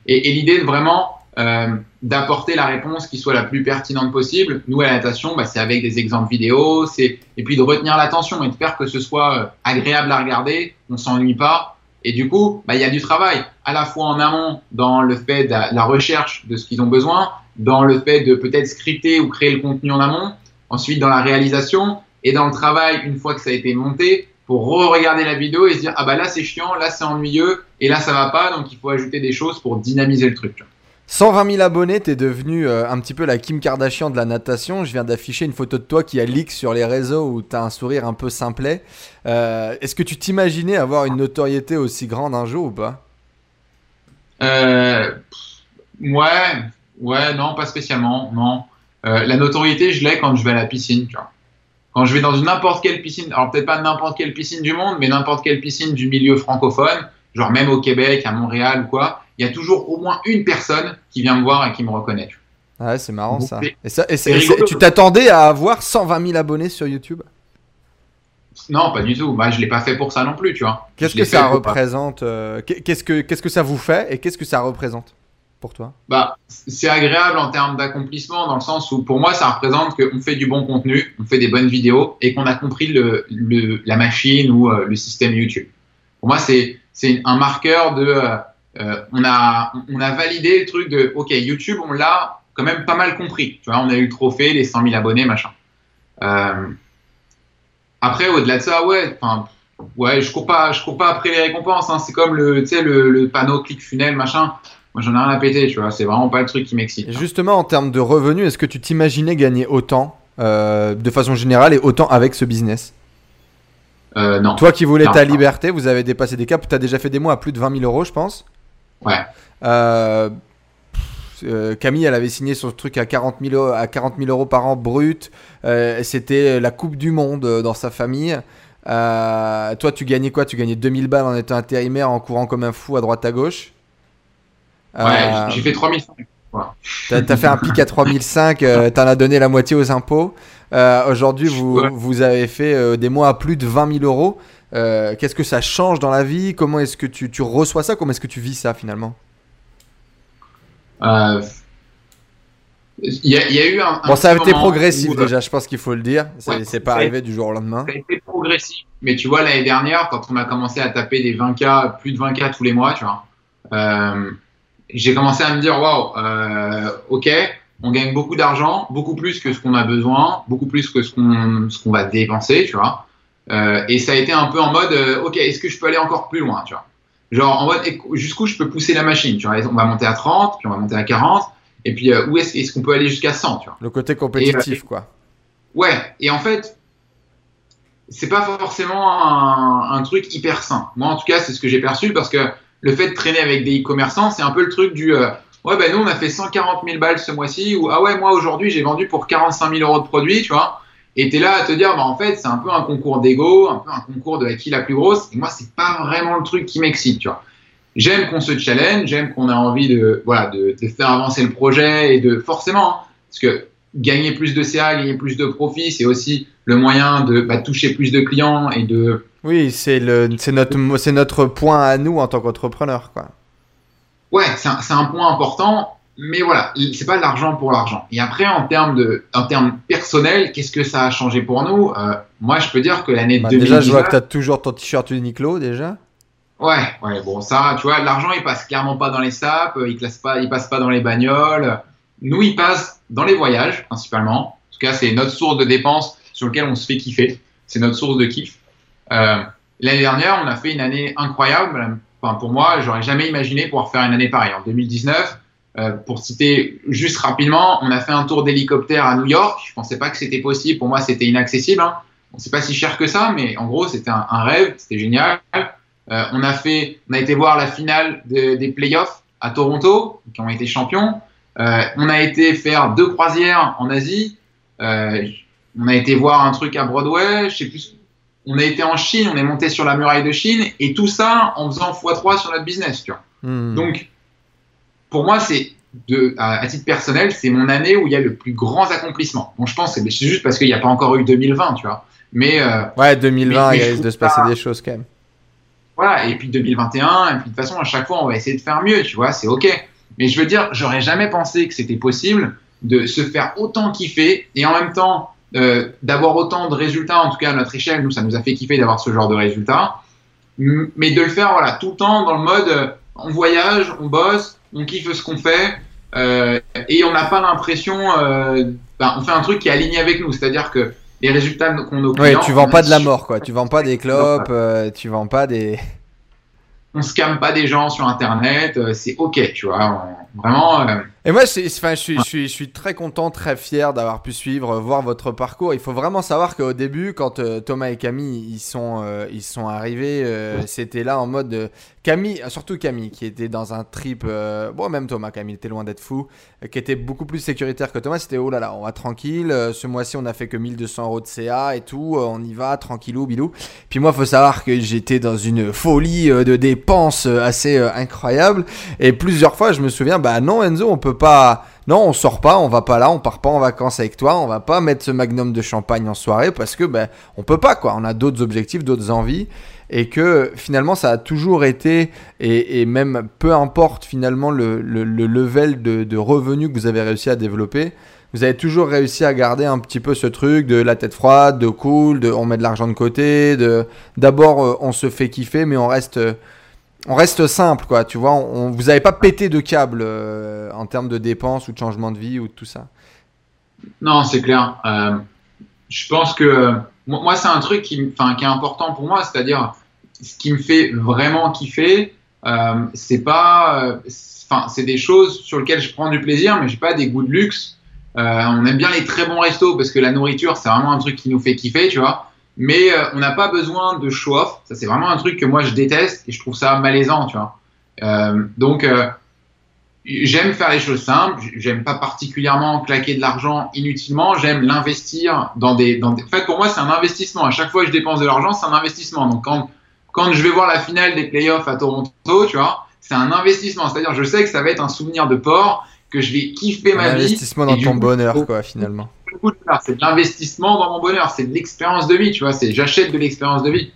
Et, et l'idée de vraiment euh, d'apporter la réponse qui soit la plus pertinente possible. Nous, à la natation, bah, c'est avec des exemples vidéo, c'est et puis de retenir l'attention et de faire que ce soit euh, agréable à regarder, on s'ennuie pas. Et du coup, bah, il y a du travail, à la fois en amont dans le fait de la, la recherche de ce qu'ils ont besoin, dans le fait de peut-être scripter ou créer le contenu en amont, ensuite dans la réalisation et dans le travail une fois que ça a été monté pour re-regarder la vidéo et se dire ah bah là c'est chiant, là c'est ennuyeux et là ça va pas donc il faut ajouter des choses pour dynamiser le truc. tu vois. 120 000 abonnés, t'es devenu euh, un petit peu la Kim Kardashian de la natation. Je viens d'afficher une photo de toi qui a leak sur les réseaux où t'as un sourire un peu simplet. Euh, Est-ce que tu t'imaginais avoir une notoriété aussi grande un jour ou pas? Euh, ouais, ouais, non, pas spécialement, non. Euh, la notoriété, je l'ai quand je vais à la piscine, tu vois. Quand je vais dans n'importe quelle piscine, alors peut-être pas n'importe quelle piscine du monde, mais n'importe quelle piscine du milieu francophone, genre même au Québec, à Montréal ou quoi, il y a toujours au moins une personne qui vient me voir et qui me reconnaît. Ah Ouais, c'est marrant ça. Et, ça, et tu t'attendais à avoir 120 000 abonnés sur YouTube? Non, pas du tout. Bah, je l'ai pas fait pour ça non plus, tu vois. Qu'est-ce que ça représente euh, qu'est- Qu'est-ce que qu'est-ce que ça vous fait et qu'est-ce que ça représente? Pour toi? Bah, c'est agréable en termes d'accomplissement dans le sens où pour moi ça représente qu'on fait du bon contenu, on fait des bonnes vidéos et qu'on a compris la machine ou euh, le système YouTube. Pour moi c'est un marqueur de euh, euh, on a on a validé le truc de ok YouTube on l'a quand même pas mal compris. Tu vois on a eu le trophée les 100 000 abonnés machin. Après au-delà de ça ouais ouais je cours pas cours pas après les récompenses hein. c'est comme le le, le panneau clic funnel machin. Moi, j'en ai rien à péter, tu vois. C'est vraiment pas le truc qui m'excite. Et justement, en termes de revenus, est-ce que tu t'imaginais gagner autant euh, de façon générale et autant avec ce business? Euh, non. Toi qui voulais Non, ta non. liberté, vous avez dépassé des caps, tu as déjà fait des mois à plus de 20 000 euros, je pense. Ouais. Euh, Camille, elle avait signé son truc à 40 000, euros- à 40 000 euros par an brut. C'était la Coupe du Monde dans sa famille. Toi, tu gagnais quoi? Tu gagnais 2000 balles en étant intérimaire, en courant comme un fou à droite à gauche? Ouais, Euh, j'ai fait 3005. T'as as fait un pic à 3005, euh, t'en as donné la moitié aux impôts. Euh, Aujourd'hui, vous, Ouais. vous avez fait euh, des mois à plus de 20 000 euros. Qu'est-ce que ça change dans la vie? Comment est-ce que tu, tu reçois ça? Comment est-ce que tu vis ça finalement? Il y, a, il y a eu un. un Bon, ça a été progressif où, déjà, je pense qu'il faut le dire. Ouais, c'est pas arrivé du jour au lendemain. Ça a été progressif. Mais tu vois, l'année dernière, quand on a commencé à taper des 20K, plus de 20K tous les mois, tu vois, j'ai commencé à me dire, waouh, euh, ok, on gagne beaucoup d'argent, beaucoup plus que ce qu'on a besoin, beaucoup plus que ce qu'on ce qu'on va dépenser, tu vois. Euh, et ça a été un peu en mode, euh, ok, est-ce que je peux aller encore plus loin, tu vois. Genre, en mode, jusqu'où je peux pousser la machine, tu vois. On va monter à 30, puis on va monter à 40, et puis euh, où est-ce est-ce qu'on peut aller jusqu'à 100, tu vois. Le côté compétitif, quoi. Ouais, et en fait, c'est pas forcément un, un truc hyper sain. Moi, en tout cas, c'est ce que j'ai perçu parce que le fait de traîner avec des e-commerçants, c'est un peu le truc du euh, ouais, ben nous, on a fait 140 000 balles ce mois-ci, ou ah ouais, moi aujourd'hui, j'ai vendu pour 45 000 euros de produits, tu vois. Et t'es là à te dire, bah en fait, c'est un peu un concours d'ego, un peu un concours de qui la plus grosse. Et moi, c'est pas vraiment le truc qui m'excite, tu vois. J'aime qu'on se challenge, j'aime qu'on a envie de, voilà, de, de faire avancer le projet et de forcément, hein, parce que gagner plus de CA, gagner plus de profit, c'est aussi le moyen de bah, toucher plus de clients et de Oui, c'est notre, c'est notre point à nous en tant qu'entrepreneur, quoi. ouais, c'est un, point important. Mais voilà, c'est pas l'argent pour l'argent. Et après, en termes de, en termes personnels, qu'est-ce que ça a changé pour nous? Euh, Moi, je peux dire que l'année Bah, 2019, déjà, je vois que t'as toujours ton t-shirt Uniqlo, déjà. Ouais, ouais, bon, ça, tu vois, l'argent, il passe clairement pas dans les sapes, il passe pas, il passe pas dans les bagnoles. Nous, il passe dans les voyages, principalement. En tout cas, c'est notre source de dépenses sur laquelle on se fait kiffer. C'est notre source de kiff. Euh, L'année dernière, on a fait une année incroyable. Enfin, pour moi, j'aurais jamais imaginé pouvoir faire une année pareille. En 2019, euh, pour citer juste rapidement, on a fait un tour d'hélicoptère à New York. Je pensais pas que c'était possible. Pour moi, c'était inaccessible. Hein. Bon, c'est pas si cher que ça, mais en gros, c'était un, rêve. C'était génial. Euh, on a fait, on a été voir la finale de- des playoffs à Toronto, qui ont été champions. On a été faire deux croisières en Asie. On a été voir un truc à Broadway. Je sais plus. On a été en Chine. On est monté sur la muraille de Chine et tout ça en faisant x3 sur notre business, tu vois. Hmm. Donc, pour moi, c'est de, à, titre personnel, c'est mon année où il y a le plus grand accomplissement. Bon, je pense que c'est juste parce qu'il n'y a pas encore eu 2020, tu vois. Mais euh, Ouais, 2020, mais il risque de se passer des choses quand même. voilà, et puis 2021, et puis de toute façon, à chaque fois, on va essayer de faire mieux, tu vois, c'est ok. Mais je veux dire, j'aurais jamais pensé que c'était possible de se faire autant kiffer et en même temps euh, d'avoir autant de résultats, en tout cas à notre échelle, nous, ça nous a fait kiffer d'avoir ce genre de résultats, mais de le faire voilà, tout le temps dans le mode euh, on voyage, on bosse, on kiffe ce qu'on fait, euh, et on n'a pas l'impression, ben, on fait un truc qui est aligné avec nous, c'est-à-dire que les résultats qu'on aux Ouais, tu vends pas de la mort, quoi. Tu vends pas des clopes, tu vends pas des. on scamme pas des gens sur internet, c'est ok, tu vois. on- vraiment, euh, Et moi, enfin, je, suis, je, suis, je suis très content, très fier d'avoir pu suivre, euh, voir votre parcours. Il faut vraiment savoir qu'au début, quand euh, Thomas et Camille ils sont, euh, ils sont arrivés, c'était là en mode. Camille, surtout Camille, qui était dans un trip. bon, même Thomas, Camille était loin d'être fou, qui était beaucoup plus sécuritaire que Thomas. C'était oh là là, on va tranquille. ce mois-ci, on a fait que 1200 euros de CA et tout. on y va, tranquillou, bilou. Puis moi, faut savoir que j'étais dans une folie de dépenses assez incroyable. Et plusieurs fois, je me souviens, bah non, Enzo, on peut pas. Non, on sort pas, on va pas là, on part pas en vacances avec toi, on va pas mettre ce magnum de champagne en soirée parce que ben on peut pas quoi. On a d'autres objectifs, d'autres envies et que finalement ça a toujours été et, et même peu importe finalement le, le- le level de, de revenus que vous avez réussi à développer, vous avez toujours réussi à garder un petit peu ce truc de la tête froide, de cool, de on met de l'argent de côté, de d'abord euh, on se fait kiffer mais on reste euh, on reste simple, quoi. Tu vois, on, vous avez pas pété de câble euh, en termes de dépenses ou de changement de vie ou de tout ça? non, c'est clair. Euh, je pense que moi, c'est un truc qui, qui est important pour moi, c'est-à-dire ce qui me fait vraiment kiffer, euh, c'est pas, enfin, c'est des choses sur lesquelles je prends du plaisir, mais j'ai pas des goûts de luxe. On aime bien les très bons restos parce que la nourriture, c'est vraiment un truc qui nous fait kiffer, tu vois. Mais euh, on n'a pas besoin de show-off. Ça, c'est vraiment un truc que moi, je déteste et je trouve ça malaisant, tu vois. Euh, donc, euh, j'aime faire les choses simples. J'aime pas particulièrement claquer de l'argent inutilement. J'aime l'investir dans des, dans des. En fait, pour moi, c'est un investissement. À chaque fois que je dépense de l'argent, c'est un investissement. Donc, quand, quand je vais voir la finale des playoffs à Toronto, tu vois, c'est un investissement. C'est-à-dire, je sais que ça va être un souvenir de port, que je vais kiffer Un ma vie. investissement et dans ton coup, bonheur, quoi, finalement. C'est de l'investissement dans mon bonheur, c'est de l'expérience de vie, tu vois. C'est j'achète de l'expérience de vie.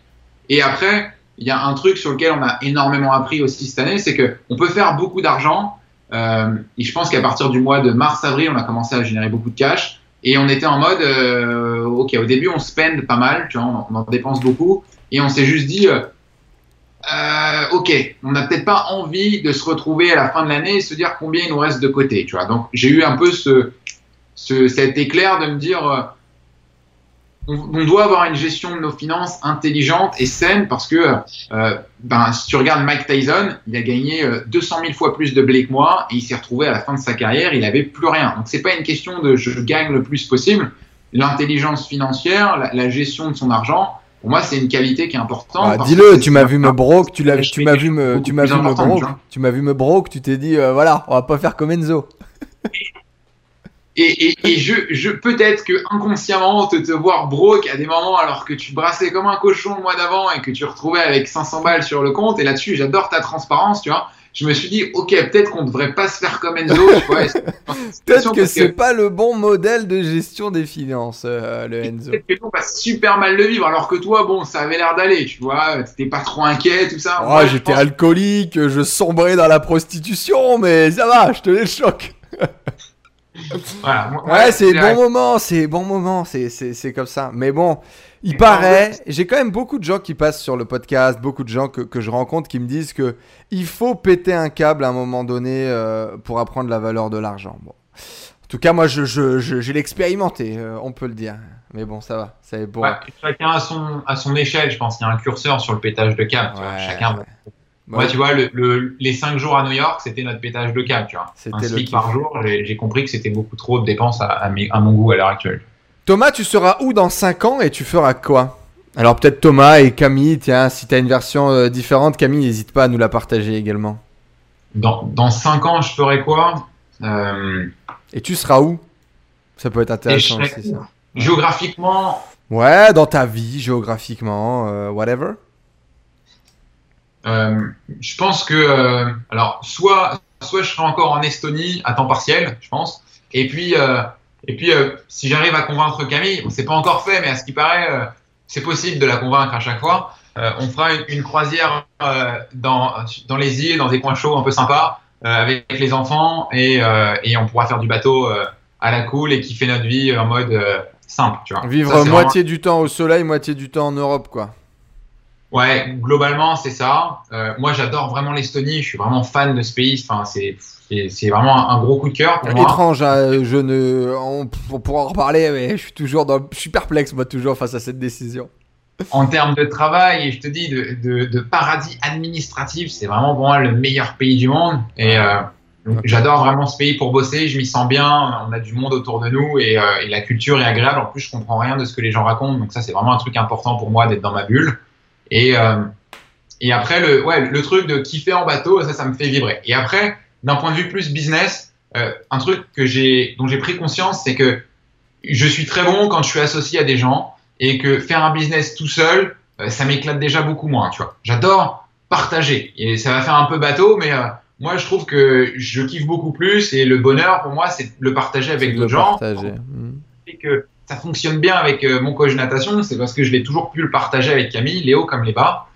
Et après, il y a un truc sur lequel on a énormément appris aussi cette année, c'est que on peut faire beaucoup d'argent, Euh, et je pense qu'à partir du mois de mars-avril, on a commencé à générer beaucoup de cash. Et on était en mode, euh, ok, au début, on spend pas mal, tu vois, on, en dépense beaucoup. Et on s'est juste dit, euh, ok, on n'a peut-être pas envie de se retrouver à la fin de l'année et se dire combien il nous reste de côté, tu vois. Donc j'ai eu un peu ce, ce, cet éclair de me dire, euh, on, on, doit avoir une gestion de nos finances intelligente et saine parce que, euh, ben, si tu regardes Mike Tyson, il a gagné 200 000 fois plus de blé que moi et il s'est retrouvé à la fin de sa carrière, il avait plus rien. Donc c'est pas une question de je gagne le plus possible. L'intelligence financière, la, la gestion de son argent, pour moi, c'est une qualité qui est importante. Ah, Dis-le, tu m'as vu me broke, tu l'as, tu m'as vu me, tu m'as vu me broke, tu m'as vu me broke, tu t'es dit, euh, voilà, on va pas faire comme Enzo. Et, et, et, je, je peut-être que inconsciemment te, te voir broke à des moments alors que tu brassais comme un cochon le mois d'avant et que tu retrouvais avec 500 balles sur le compte. Et là-dessus, j'adore ta transparence, tu vois je me suis dit, ok, peut-être qu'on ne devrait pas se faire comme Enzo. peut-être que, c'est pas le bon modèle de gestion des finances, euh, le Enzo. Peut-être que on va super mal le vivre, alors que toi, bon, ça avait l'air d'aller, tu vois, t'étais pas trop inquiet, tout ça. Oh, j'étais pense... alcoolique, je sombrais dans la prostitution, mais ça va, je te les choque. voilà, moi, ouais, c'est bon moment, c'est bon moment, c'est comme ça. Mais bon, il paraît, j'ai quand même beaucoup de gens qui passent sur le podcast, beaucoup de gens que, que, je rencontre qui me disent que il faut péter un câble à un moment donné euh, pour apprendre la valeur de l'argent. Bon. En tout cas, moi, je, je, je, je l'ai expérimenté, euh, on peut le dire. Mais bon, ça va, ça est bon. Ouais, chacun à son, à son échelle, je pense. Il y a un curseur sur le pétage de câble. Ouais, chacun. Ouais. Moi, tu vois, le, le, les 5 jours à New York, c'était notre pétage de câble. Tu vois. Un par jour, j'ai compris que c'était beaucoup trop de dépenses à, à, mes, à mon goût à l'heure actuelle. Thomas, tu seras où dans 5 ans et tu feras quoi? Alors peut-être Thomas et Camille, tiens, si tu as une version euh, différente, Camille, n'hésite pas à nous la partager également. Dans, dans 5 ans, je ferai quoi? Euh... Et tu seras où? Ça peut être intéressant aussi, ça. Géographiquement Ouais, dans ta vie, géographiquement, euh, whatever. Euh, je pense que, euh, alors, soit, soit je serai encore en Estonie à temps partiel, je pense, et puis et puis, euh, si j'arrive à convaincre Camille, on s'est pas encore fait, mais à ce qui paraît, euh, c'est possible de la convaincre à chaque fois. Euh, on fera une, une croisière dans, dans les îles, dans des coins chauds un peu sympas, avec les enfants, et, et, on pourra faire du bateau à la cool et kiffer notre vie en mode simple, tu vois. Vivre ça, moitié vraiment... du temps au soleil, moitié du temps en Europe, quoi. Ouais, globalement, c'est ça. moi, j'adore vraiment l'Estonie. Je suis vraiment fan de ce pays. Enfin, c'est c'est vraiment un gros coup de cœur pour moi. Étrange, hein, je ne, on, on, pourra en reparler, mais je suis toujours dans, je suis perplexe moi toujours face à cette décision. En termes de travail, et je te dis de, de, de paradis administratif, c'est vraiment pour moi le meilleur pays du monde. Et euh, okay. j'adore vraiment ce pays pour bosser. Je m'y sens bien. On a du monde autour de nous et, euh, et, la culture est agréable. En plus, je comprends rien de ce que les gens racontent, donc ça c'est vraiment un truc important pour moi d'être dans ma bulle. Et euh, et après le ouais le truc de kiffer en bateau, ça ça me fait vibrer. Et après d'un point de vue plus business, euh, un truc que j'ai, dont j'ai pris conscience, c'est que je suis très bon quand je suis associé à des gens et que faire un business tout seul, euh, ça m'éclate déjà beaucoup moins, tu vois. J'adore partager et ça va faire un peu bateau, mais moi je trouve que je kiffe beaucoup plus et le bonheur pour moi c'est le partager avec d'autres gens. Mmh. Et que ça fonctionne bien avec mon coach natation, c'est parce que je l'ai toujours pu le partager avec Camille, Léo comme les bas.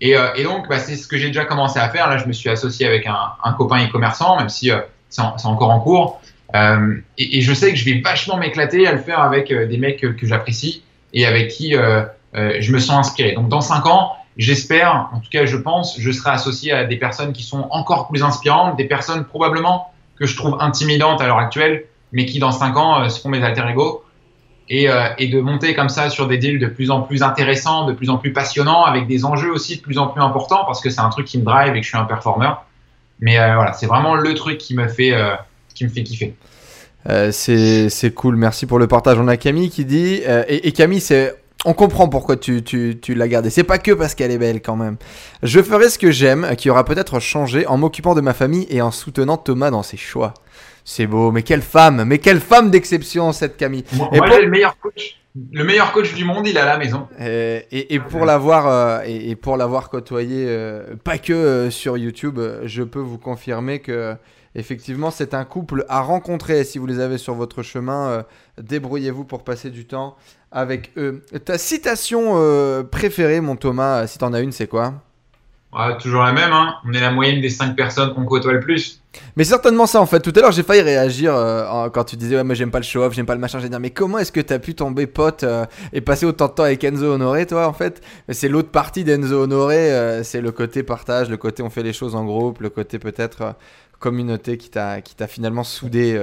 Et, euh, donc, bah, c'est ce que j'ai déjà commencé à faire. Là, je me suis associé avec un, copain e-commerçant, même si euh, c'est encore en cours. Euh, et, je sais que je vais vachement m'éclater à le faire avec euh, des mecs que, j'apprécie et avec qui euh, euh, je me sens inspiré. Donc, dans cinq ans, j'espère, en tout cas, je pense, je serai associé à des personnes qui sont encore plus inspirantes, des personnes probablement que je trouve intimidantes à l'heure actuelle, mais qui dans cinq ans seront mes alter ego et, euh, et, de monter comme ça sur des deals de plus en plus intéressants, de plus en plus passionnants, avec des enjeux aussi de plus en plus importants, parce que c'est un truc qui me drive et que je suis un performeur. Mais euh, voilà, c'est vraiment le truc qui me fait, euh, qui me fait kiffer. C'est cool, merci pour le partage. On a Camille qui dit, et, Camille, on comprend pourquoi tu, tu l'as gardée. C'est pas que parce qu'elle est belle quand même. Je ferai ce que j'aime, qui aura peut-être changé en m'occupant de ma famille et en soutenant Thomas dans ses choix. C'est beau, mais quelle femme, mais quelle femme d'exception cette Camille. Moi, et moi pour... le meilleur coach, le meilleur coach du monde, il est à la maison. Et, et, et pour l'avoir euh, et, pour l'avoir côtoyé, euh, pas que euh, sur YouTube, je peux vous confirmer que effectivement c'est un couple à rencontrer. Si vous les avez sur votre chemin, débrouillez-vous pour passer du temps avec eux. Ta citation préférée, mon Thomas, si t'en as une, c'est quoi? Ouais, toujours la même, hein. on est la moyenne des 5 personnes qu'on côtoie le plus. Mais certainement ça en fait. Tout à l'heure j'ai failli réagir euh, quand tu disais ouais moi j'aime pas le show-off, j'aime pas le machin. J'ai dit mais comment est-ce que t'as pu tomber pote euh, et passer autant de temps avec Enzo Honoré toi en fait? C'est l'autre partie d'Enzo Honoré, euh, c'est le côté partage, le côté on fait les choses en groupe, le côté peut-être communauté qui t'a finalement soudé.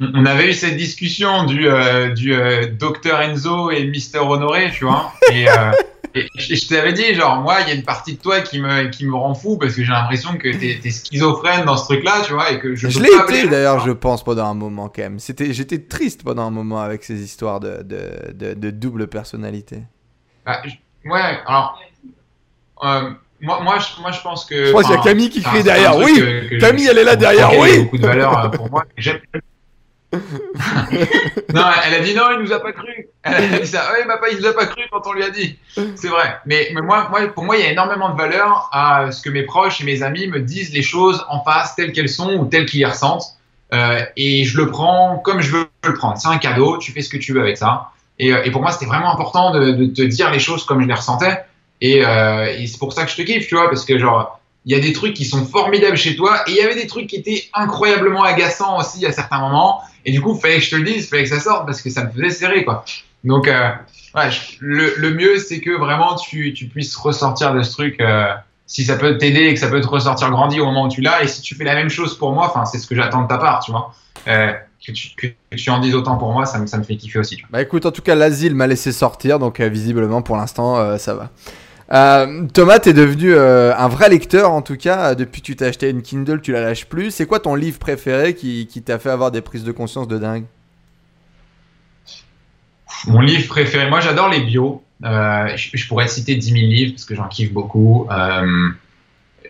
On avait eu cette discussion du, du docteur Enzo et Mister Honoré, tu vois. Et, et je je t'avais dit, genre, moi, il y a une partie de toi qui me, qui me rend fou parce que j'ai l'impression que t'es es schizophrène dans ce truc-là, tu vois, et que je, Je l'ai été d'ailleurs je pense pendant un moment quand même. J'étais triste pendant un moment avec ces histoires de, de, de, de double personnalité. Bah, je- ouais, alors, euh, moi, moi, je, moi, je pense que. Je pense qu'il y a Camille qui crie derrière. Oui, que- que je- Camille, elle est là derrière, oui. beaucoup de valeur pour moi. J'aime- non, elle a dit non, il nous a pas cru. Elle a dit ça. Oui, papa, il nous a pas cru quand on lui a dit. C'est vrai. Mais, mais moi, moi, pour moi, il y a énormément de valeur à ce que mes proches et mes amis me disent les choses en face telles qu'elles sont ou telles qu'ils les ressentent. Euh, et je le prends comme je veux le prendre. C'est un cadeau. Tu fais ce que tu veux avec ça. Et, euh, et pour moi, c'était vraiment important de, de te dire les choses comme je les ressentais. Et, euh, et c'est pour ça que je te kiffe, tu vois, parce que genre, il y a des trucs qui sont formidables chez toi, et il y avait des trucs qui étaient incroyablement agaçants aussi à certains moments. Et du coup, fallait que je te le dise, fallait que ça sorte, parce que ça me faisait serrer, quoi. Donc, euh, le, le mieux, c'est que vraiment tu, tu puisses ressortir de ce truc. euh, si ça peut t'aider et que ça peut te ressortir grandi au moment où tu l'as, et si tu fais la même chose pour moi, enfin, c'est ce que j'attends de ta part, tu vois. Euh, que, tu, en dises autant pour moi, ça me, ça me fait kiffer aussi. Bah écoute, en tout cas, l'asile m'a laissé sortir, donc visiblement pour l'instant, ça va. Euh, Thomas, t'es devenu euh, un vrai lecteur en tout cas. euh, Depuis que tu t'as acheté une Kindle, tu la lâches plus. C'est quoi ton livre préféré qui, qui t'a fait avoir des prises de conscience de dingue? Mon livre préféré, moi j'adore les bios. Euh, je, je pourrais citer 10 000 livres parce que j'en kiffe beaucoup.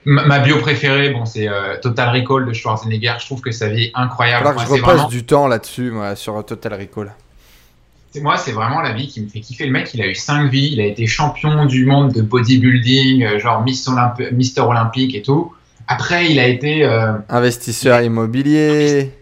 Ma, ma bio préférée, bon, c'est Total Recall de Schwarzenegger. Je trouve que sa vie est incroyable. Alors que je repasse vraiment- du temps là-dessus, moi, sur Total Recall. C'est- moi, c'est vraiment la vie qui me fait kiffer. Le mec, il a eu 5 vies. Il a été champion du monde de bodybuilding, euh, genre Miss Olymp- Mister Olympique et tout. Après, il a été euh, Investisseur immobilier.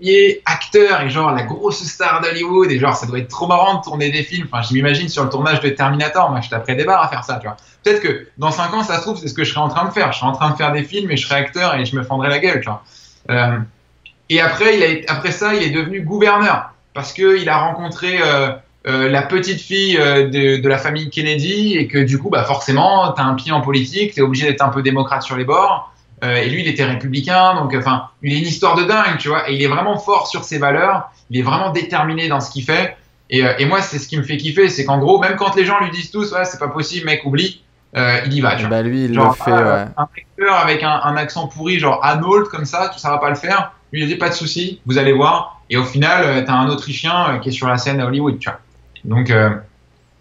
il est acteur et genre la grosse star d'Hollywood et genre ça doit être trop marrant de tourner des films. Enfin, je m'imagine sur le tournage de Terminator, moi je taperais des barres à faire ça, tu vois. Peut-être que dans 5 ans, ça se trouve, c'est ce que je serais en train de faire. Je serais en train de faire des films et je serais acteur et je me fendrais la gueule, tu vois. Euh, et après, il a, après ça, il est devenu gouverneur parce que il a rencontré euh, euh, la petite fille euh, de, de la famille Kennedy et que du coup, bah forcément, t'as un pied en politique, t'es obligé d'être un peu démocrate sur les bords. Euh, et lui, il était républicain, donc enfin, il a une histoire de dingue, tu vois. Et il est vraiment fort sur ses valeurs, il est vraiment déterminé dans ce qu'il fait. Et, euh, et moi, c'est ce qui me fait kiffer, c'est qu'en gros, même quand les gens lui disent tous, ouais, c'est pas possible, mec, oublie, euh, il y va, tu vois. Bah lui, il Genre, le fait, ouais. un acteur avec un, un accent pourri, genre Arnold, comme ça, tu ça va pas le faire. Lui, il dit pas de souci, vous allez voir. Et au final, euh, t'as un Autrichien euh, qui est sur la scène à Hollywood, tu vois. Donc, euh,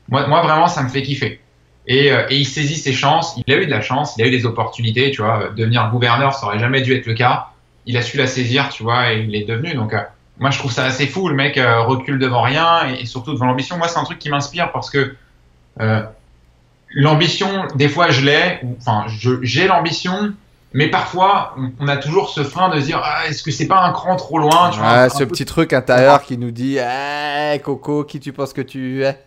moi, moi, vraiment, ça me fait kiffer. Et, il saisit ses chances. Il a eu de la chance, il a eu des opportunités, tu vois. Devenir gouverneur, ça aurait jamais dû être le cas. Il a su la saisir, tu vois, et il est devenu. Donc, moi, je trouve ça assez fou. Le mec recule devant rien et, surtout devant l'ambition. Moi, c'est un truc qui m'inspire parce que l'ambition, des fois, je l'ai. Enfin, j'ai l'ambition, mais parfois, on, a toujours ce frein de se dire, ah, est-ce que c'est pas un cran trop loin tu vois, ce peu- petit truc intérieur qui nous dit Eh, Coco, qui tu penses que tu es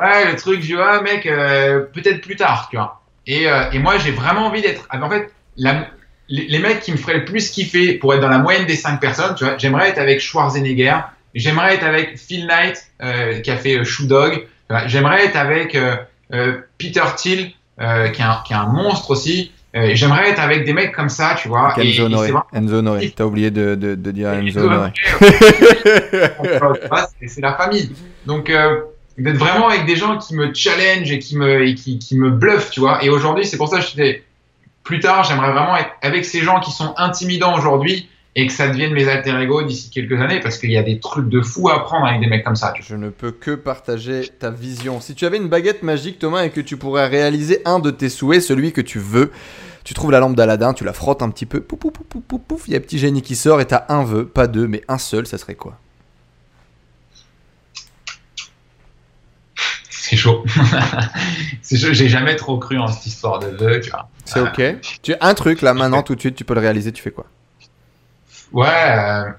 Ouais, le truc, je dis, ah, mec, euh, peut-être plus tard, tu vois. Et, euh, et moi, j'ai vraiment envie d'être. En fait, la- les, les mecs qui me feraient le plus kiffer pour être dans la moyenne des cinq personnes, tu vois, j'aimerais être avec Schwarzenegger, j'aimerais être avec Phil Knight, euh, qui a fait Shoe Dog, j'aimerais être avec Peter Thiel, qui, est un, qui est un monstre aussi. Euh, j'aimerais être avec des mecs comme ça, tu vois. Et, Enzo vraiment- Enzo Honoré. T'as oublié de, de, de dire Enzo Honoré. Ah, c'est- la famille. Donc, euh, d'être vraiment avec des gens qui me challenge et qui me, et qui, qui me bluffent, tu vois. Et aujourd'hui, c'est pour ça que je disais, plus tard, j'aimerais vraiment être avec ces gens qui sont intimidants aujourd'hui et que ça devienne mes alter ego d'ici quelques années parce qu'il y a des trucs de fou à apprendre avec des mecs comme ça. Je ne peux que partager ta vision. Si tu avais une baguette magique, Thomas, et que tu pourrais réaliser un de tes souhaits, celui que tu veux, tu trouves la lampe d'Aladin, tu la frottes un petit peu, pouf, pouf, pouf, pouf, pouf, pouf, il y a un petit génie qui sort et t'as un vœu, pas deux, mais un seul, ça serait quoi? C'est chaud. c'est chaud. J'ai jamais trop cru en cette histoire de vœux, tu vois. C'est ok. Tu as un truc là maintenant tout de suite, tu peux le réaliser, tu fais quoi? Ouais, euh,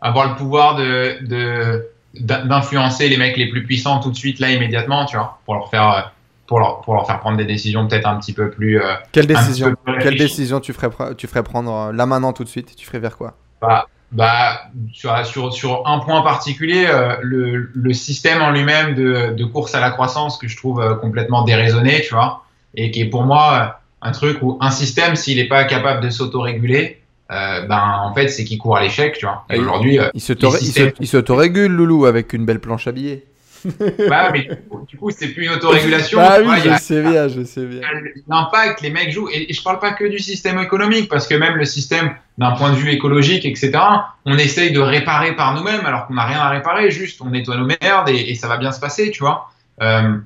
avoir le pouvoir de de- d'in- d'influencer les mecs les plus puissants tout de suite là immédiatement, tu vois, pour leur faire euh, pour, leur, pour leur faire prendre des décisions peut-être un petit peu plus. euh, Quelle décision peu plus Quelle réfléchies. décision tu ferais, pre- tu ferais prendre euh, là maintenant tout de suite? Tu ferais vers quoi? Bah, bah, sur, sur, sur un point particulier, euh, le, le système en lui-même de, de course à la croissance que je trouve euh, complètement déraisonné, tu vois, et qui est pour moi un truc où un système, s'il n'est pas capable de s'autoréguler, euh, ben en fait, c'est qu'il court à l'échec, tu vois. Et Oui. aujourd'hui, Il se t'aurait- il se- systèmes- il s'autorégule, Loulou, avec une belle planche à billets. Bah, mais du coup, c'est plus une autorégulation. Ah oui, a- je sais bien, je sais bien. l'impact, les mecs jouent, et, et je parle pas que du système économique, parce que même le système d'un point de vue écologique, etc., on essaye de réparer par nous-mêmes alors qu'on n'a rien à réparer, juste on nettoie nos merdes et, et ça va bien se passer, tu vois. Euh,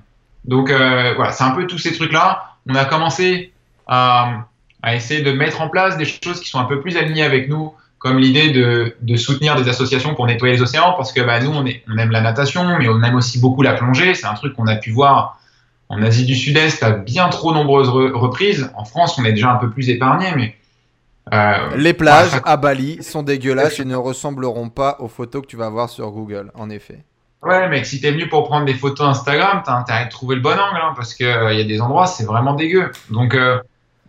donc euh, voilà, c'est un peu tous ces trucs-là. On a commencé à, à essayer de mettre en place des choses qui sont un peu plus alignées avec nous, comme l'idée de, de soutenir des associations pour nettoyer les océans, parce que bah, nous, on, est, on aime la natation, mais on aime aussi beaucoup la plongée. C'est un truc qu'on a pu voir en Asie du Sud-Est à bien trop nombreuses re- reprises. En France, on est déjà un peu plus épargné, mais euh, Les plages à Bali sont dégueulasses et ne ressembleront pas aux photos que tu vas voir sur Google, en effet. ouais, mec, si t'es venu pour prendre des photos Instagram, t'as intérêt de trouver le bon angle, hein, parce que euh, y a des endroits, c'est vraiment dégueu. Donc euh,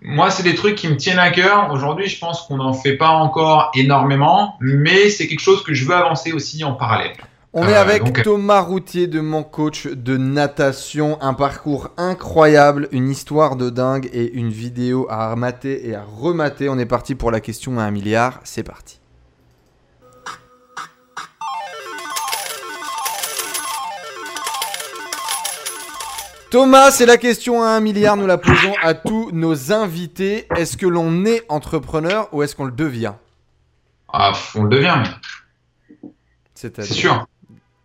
moi, c'est des trucs qui me tiennent à cœur. Aujourd'hui, je pense qu'on n'en fait pas encore énormément, mais c'est quelque chose que je veux avancer aussi en parallèle. On Euh, est avec donc- Thomas Routier de mon coach de natation, un parcours incroyable, une histoire de dingue et une vidéo à remater et à remater. On est parti pour la question à un milliard, c'est parti. Thomas, c'est la question à un milliard, nous la posons à tous nos invités. Est-ce que l'on est entrepreneur ou est-ce qu'on le devient? Ah, on le devient, mais C'est sûr.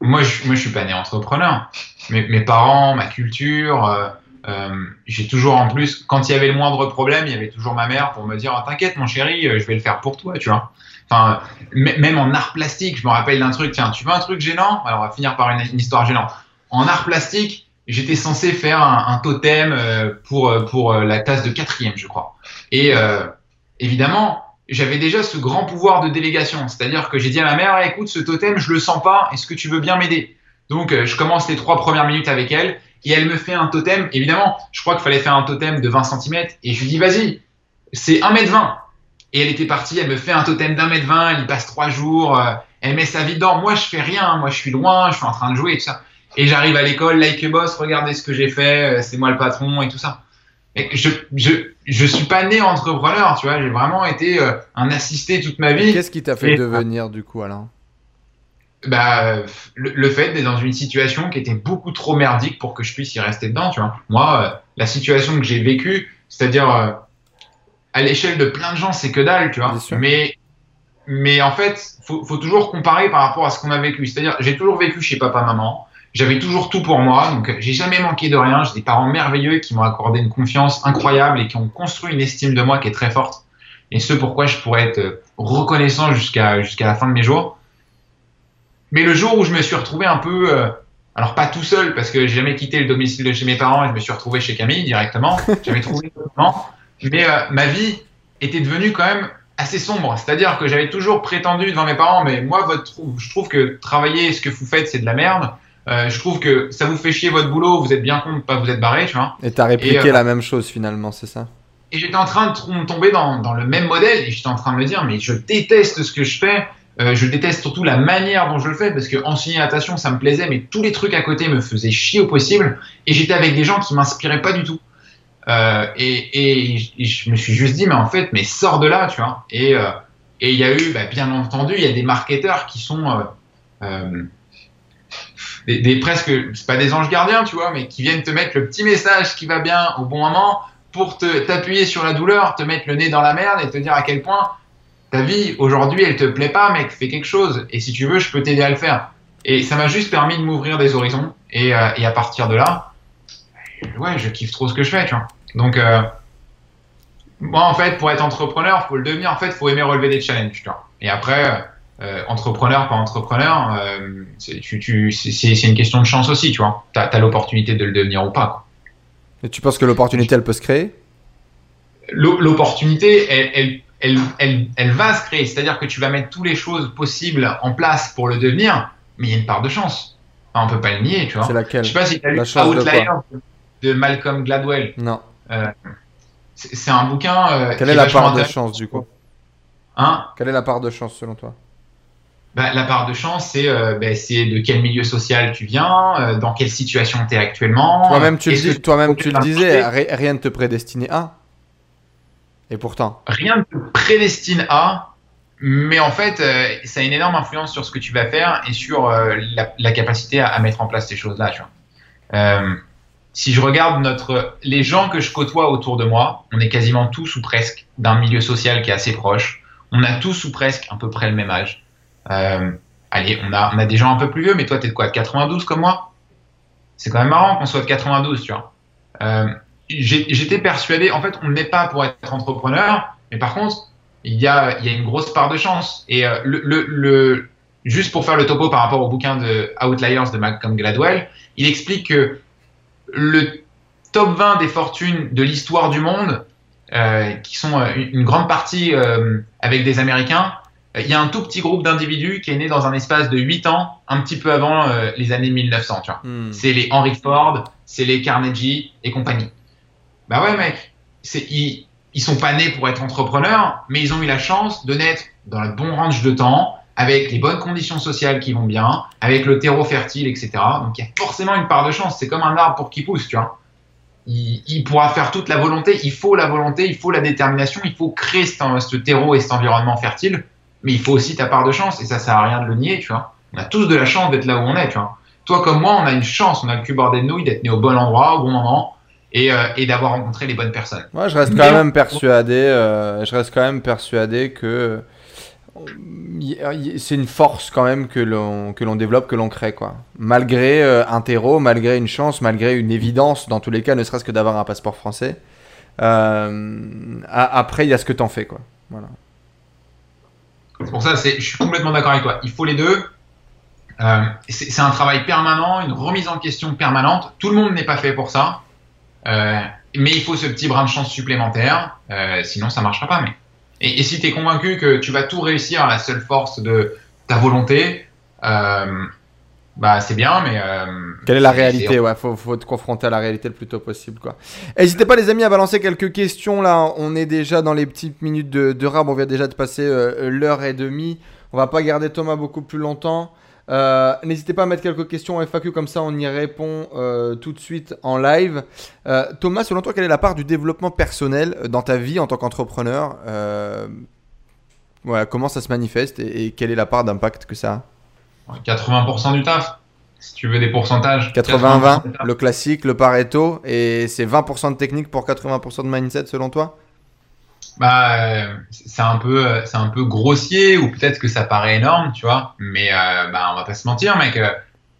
Moi, je, moi, je suis pas né entrepreneur. Mes, mes parents, ma culture, euh, euh, j'ai toujours en plus, quand il y avait le moindre problème, il y avait toujours ma mère pour me dire T'inquiète, mon chéri, euh, je vais le faire pour toi, tu vois. Enfin, même en art plastique, je me rappelle d'un truc Tiens, tu veux un truc gênant? Alors, on va finir par une, une histoire gênante. En art plastique, j'étais censé faire un, totem euh, pour, euh, pour euh, la classe de quatrième, je crois. Et évidemment, j'avais déjà ce grand pouvoir de délégation. C'est-à-dire que j'ai dit à ma mère, écoute, ce totem, je le sens pas, est-ce que tu veux bien m'aider? Donc, je commence les trois premières minutes avec elle, et elle me fait un totem. Évidemment, je crois qu'il fallait faire un totem de 20 cm, et je lui dis, vas-y, c'est 1m20. Et elle était partie, elle me fait un totem d'un mètre 20, elle y passe trois jours, elle met sa vie dedans. Moi, je fais rien, moi, je suis loin, je suis en train de jouer et tout ça. Et j'arrive à l'école, like a boss, regardez ce que j'ai fait, euh, c'est moi le patron et tout ça. Et je, je, je suis pas né entrepreneur, tu vois, j'ai vraiment été euh, un assisté toute ma vie. Qu'est-ce qui t'a fait Et- devenir du coup, Alain? Bah, le, le fait d'être dans une situation qui était beaucoup trop merdique pour que je puisse y rester dedans, tu vois. Moi, euh, la situation que j'ai vécue, c'est-à-dire euh, à l'échelle de plein de gens, c'est que dalle, tu vois. Mais, mais en fait, faut, faut toujours comparer par rapport à ce qu'on a vécu. C'est-à-dire, j'ai toujours vécu chez papa-maman. J'avais toujours tout pour moi, donc j'ai jamais manqué de rien. J'ai des parents merveilleux qui m'ont accordé une confiance incroyable et qui ont construit une estime de moi qui est très forte. Et ce pourquoi je pourrais être reconnaissant jusqu'à jusqu'à la fin de mes jours. Mais le jour où je me suis retrouvé un peu, euh, alors pas tout seul parce que j'ai jamais quitté le domicile de chez mes parents et je me suis retrouvé chez Camille directement. J'avais trouvé un logement. mais euh, ma vie était devenue quand même assez sombre. C'est-à-dire que j'avais toujours prétendu devant mes parents, mais moi, je trouve que travailler ce que vous faites, c'est de la merde. Euh, je trouve que ça vous fait chier votre boulot, vous êtes bien con de pas vous être barré, tu vois. Et t'as répliqué Et, euh, la même chose finalement, c'est ça? Et j'étais en train de tomber dans, dans le même modèle et j'étais en train de me dire, mais je déteste ce que je fais. Euh, je déteste surtout la manière dont je le fais parce que enseigner la natation, ça me plaisait, mais tous les trucs à côté me faisaient chier au possible. Et j'étais avec des gens qui m'inspiraient pas du tout. Euh, et, et, et je me suis juste dit, mais en fait, mais sors de là, tu vois. Et euh, et il y a eu, bah, bien entendu, il y a des marketeurs qui sont des, presque, c'est pas des anges gardiens, tu vois, mais qui viennent te mettre le petit message qui va bien au bon moment pour te t'appuyer sur la douleur, te mettre le nez dans la merde et te dire à quel point ta vie aujourd'hui elle te plaît pas, mec, fais quelque chose. Et si tu veux, je peux t'aider à le faire. Et ça m'a juste permis de m'ouvrir des horizons. Et, euh, à partir de là, ouais, je kiffe trop ce que je fais, tu vois. Donc, euh, moi, en fait, pour être entrepreneur, faut le devenir. En fait, faut aimer relever des challenges, tu vois. Et après, euh, entrepreneur, pas entrepreneur, euh, c'est tu, tu, c'est- c'est une question de chance aussi, tu vois. T'as as, l'opportunité de le devenir ou pas. quoi. Et tu penses que l'opportunité elle peut se créer? L'o- L'opportunité, elle, elle, elle, elle, elle va se créer. C'est-à-dire que tu vas mettre toutes les choses possibles en place pour le devenir, mais il y a une part de chance. Enfin, on peut pas le nier, tu vois. C'est laquelle? Je sais pas si tu as lu La chance de de Malcolm Gladwell. Non. c'est un bouquin. Quelle est, la part de chance du coup? Hein? Quelle est la part de chance selon toi? Bah, la part de chance, c'est bah, de quel milieu social tu viens, dans quelle situation tu es actuellement. Toi-même, tu, le, toi tu le disais, rien ne te prédestinait à. Et pourtant Rien ne te prédestine à, mais en fait, ça a une énorme influence sur ce que tu vas faire et sur la, capacité à, mettre en place ces choses-là. Euh, si je regarde notre, les gens que je côtoie autour de moi, on est quasiment tous ou presque d'un milieu social qui est assez proche. On a tous ou presque à peu près le même âge. Euh, allez, on a, on a des gens un peu plus vieux, mais toi, tu es de quoi De 92 comme moi? C'est quand même marrant qu'on soit de 92, tu vois. Euh, J'étais persuadé, en fait, on n'est pas pour être entrepreneur, mais par contre, il y a, y a une grosse part de chance. Et euh, le, le, juste pour faire le topo par rapport au bouquin de Outliers de Malcolm Gladwell, il explique que le top 20 des fortunes de l'histoire du monde, qui sont une grande partie avec des Américains, il y a un tout petit groupe d'individus qui est né dans un espace de 8 ans, un petit peu avant les années 1900. Tu vois. Hmm. C'est les Henry Ford, c'est les Carnegie et compagnie. Bah ouais, mec, ils, ils sont pas nés pour être entrepreneurs, mais ils ont eu la chance de naître dans le bon range de temps, avec les bonnes conditions sociales qui vont bien, avec le terreau fertile, etc. Donc il y a forcément une part de chance. C'est comme un arbre pour qu'il pousse, tu vois. Il, pourra faire toute la volonté, il faut la volonté, il faut la détermination, il faut créer ce, terreau et cet environnement fertile, mais il faut aussi ta part de chance, et ça sert à rien de le nier, tu vois. On a tous de la chance d'être là où on est, tu vois. Toi comme moi, on a une chance, on a le cul bordé de nouilles, d'être né au bon endroit, au bon moment, et, euh, d'avoir rencontré les bonnes personnes. Moi, je reste quand même persuadé, euh, je reste quand même persuadé que c'est une force quand même que l'on que l'on développe, que l'on crée quoi. Malgré euh, un terreau, malgré une chance, malgré une évidence, dans tous les cas, ne serait-ce que d'avoir un passeport français. Euh, après, il y a ce que t'en fais quoi. Voilà. C'est pour ça, je suis complètement d'accord avec toi. Il faut les deux. Euh, c'est un travail permanent, une remise en question permanente. Tout le monde n'est pas fait pour ça, mais il faut ce petit brin de chance supplémentaire. sinon, ça marchera pas. Mais et, si tu es convaincu que tu vas tout réussir à la seule force de ta volonté, euh, bah c'est bien, mais. Euh, Quelle est la réalité Ouais, faut, faut te confronter à la réalité le plus tôt possible, quoi. N'hésitez pas, les amis, à balancer quelques questions. Là, on est déjà dans les petites minutes de, de rab. On vient déjà de passer euh, l'heure et demie. On va pas garder Thomas beaucoup plus longtemps. Euh, n'hésitez pas à mettre quelques questions en FAQ, comme ça on y répond euh, tout de suite en live. Euh, Thomas, selon toi, quelle est la part du développement personnel dans ta vie en tant qu'entrepreneur? Comment ça se manifeste et, quelle est la part d'impact que ça a? 80% du taf, si tu veux des pourcentages. 80-20, le classique, le Pareto, et c'est 20% de technique pour 80% de mindset selon toi? Bah, c'est un peu, c'est un peu grossier ou peut-être que ça paraît énorme, tu vois. Mais euh, bah, on va pas se mentir, mec. Euh,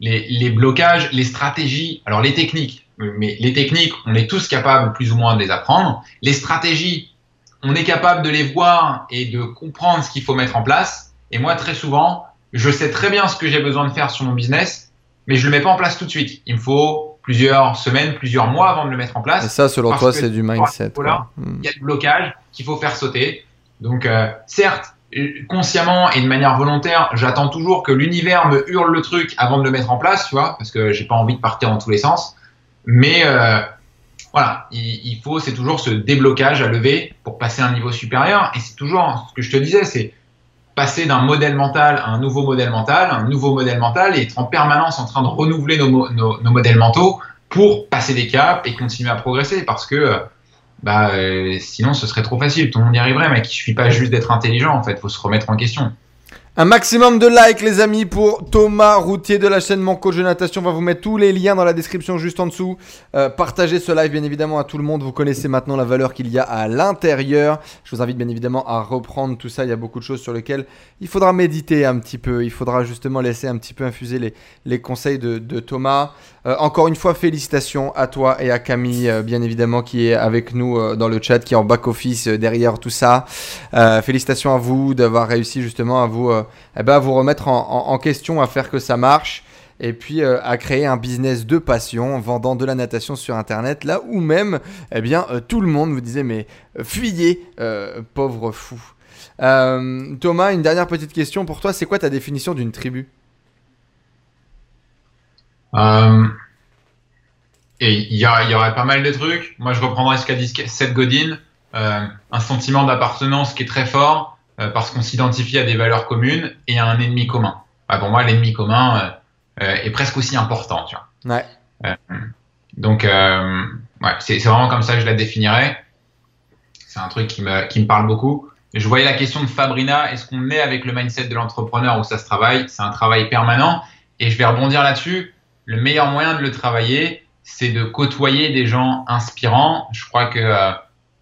les, les, blocages, les stratégies, alors les techniques, mais les techniques, on est tous capables plus ou moins de les apprendre. Les stratégies, on est capable de les voir et de comprendre ce qu'il faut mettre en place. Et moi, très souvent, je sais très bien ce que j'ai besoin de faire sur mon business, mais je le mets pas en place tout de suite. Il me faut plusieurs semaines, plusieurs mois avant de le mettre en place. Et ça, selon toi, c'est du mindset. Hmm. il y a du blocage qu'il faut faire sauter. Donc, euh, certes, consciemment et de manière volontaire, j'attends toujours que l'univers me hurle le truc avant de le mettre en place, tu vois, parce que j'ai pas envie de partir dans tous les sens. Mais euh, voilà, il, faut, c'est toujours ce déblocage à lever pour passer à un niveau supérieur. Et c'est toujours ce que je te disais, c'est passer d'un modèle mental à un nouveau modèle mental, un nouveau modèle mental et être en permanence en train de renouveler nos, nos, nos modèles mentaux pour passer des caps et continuer à progresser parce que euh, bah, euh, sinon ce serait trop facile, tout le monde y arriverait, mais il suffit pas juste d'être intelligent en fait, faut se remettre en question. Un maximum de likes les amis pour Thomas Routier de la chaîne Mon Coach de Natation. On va vous mettre tous les liens dans la description juste en dessous. Euh, partagez ce live bien évidemment à tout le monde. Vous connaissez maintenant la valeur qu'il y a à l'intérieur. Je vous invite bien évidemment à reprendre tout ça. Il y a beaucoup de choses sur lesquelles il faudra méditer un petit peu. Il faudra justement laisser un petit peu infuser les, les conseils de, Thomas. Euh, encore une fois, félicitations à toi et à Camille, euh, bien évidemment, qui est avec nous dans le chat, qui est en back-office derrière tout ça. félicitations à vous d'avoir réussi justement à vous, eh ben, à vous remettre en, en, question, à faire que ça marche. Et puis à créer un business de passion, vendant de la natation sur Internet, là où même, eh bien, tout le monde vous disait, mais fuyez, pauvre fou. Thomas, une dernière petite question pour toi, c'est quoi ta définition d'une tribu? Euh, et il y, y aurait pas mal de trucs. Moi, je reprendrais ce qu'a dit Seth Godin, euh, un sentiment d'appartenance qui est très fort euh, parce qu'on s'identifie à des valeurs communes et à un ennemi commun. Bah, pour moi, l'ennemi commun euh, euh, est presque aussi important. Tu vois. Ouais. Donc, euh, ouais, c'est c'est vraiment comme ça que je la définirais. C'est un truc qui me, qui me parle beaucoup. Je voyais la question de Fabrina, est-ce qu'on est avec le mindset de l'entrepreneur où ça se travaille? C'est un travail permanent. Et je vais rebondir là-dessus. Le meilleur moyen de le travailler, c'est de côtoyer des gens inspirants. Je crois que euh,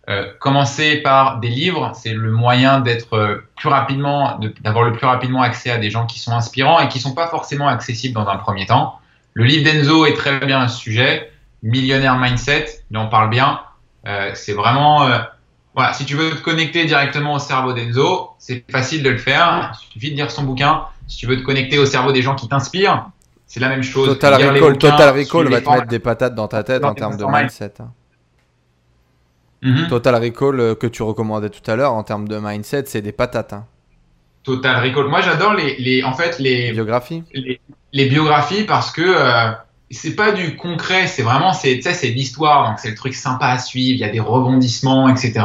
euh, commencer par des livres, c'est le moyen d'être euh, plus rapidement, de- d'avoir le plus rapidement accès à des gens qui sont inspirants et qui sont pas forcément accessibles dans un premier temps. Le livre d'Enzo est très bien ce sujet. Millionnaire Mindset, il en parle bien. Euh, c'est vraiment, euh, voilà, si tu veux te connecter directement au cerveau d'Enzo, c'est facile de le faire. Il suffit de lire son bouquin. Si tu veux te connecter au cerveau des gens qui t'inspirent, c'est la même chose. Total Recall, Total Recall va te mettre des patates dans ta tête en termes de mindset. hein. Mhm. Total Recall euh, que tu recommandais tout à l'heure en termes de mindset, c'est des patates. Hein. Total Recall. Moi, j'adore les, les, en fait, les, Biographie les, les biographies parce que euh, c'est pas du concret, c'est vraiment c'est c'est de l'histoire, donc c'est le truc sympa à suivre, il y a des rebondissements, etc.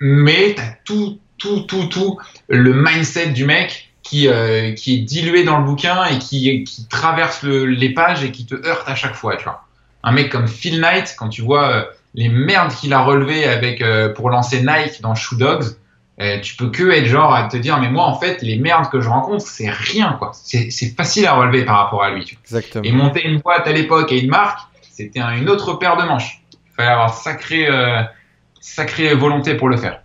Mais t'as tout, tout, tout, tout le mindset du mec qui, euh, qui est dilué dans le bouquin et qui, qui traverse le- les pages et qui te heurte à chaque fois, tu vois. Un mec comme Phil Knight, quand tu vois les merdes qu'il a relevées avec euh, pour lancer Nike dans Shoe Dogs, euh, tu peux que être genre à te dire mais moi en fait les merdes que je rencontre c'est rien quoi c'est facile à relever par rapport à lui tu vois. Exactement. et monter une boîte à l'époque et une marque c'était un- une autre paire de manches il fallait avoir sacré euh, sacrée volonté pour le faire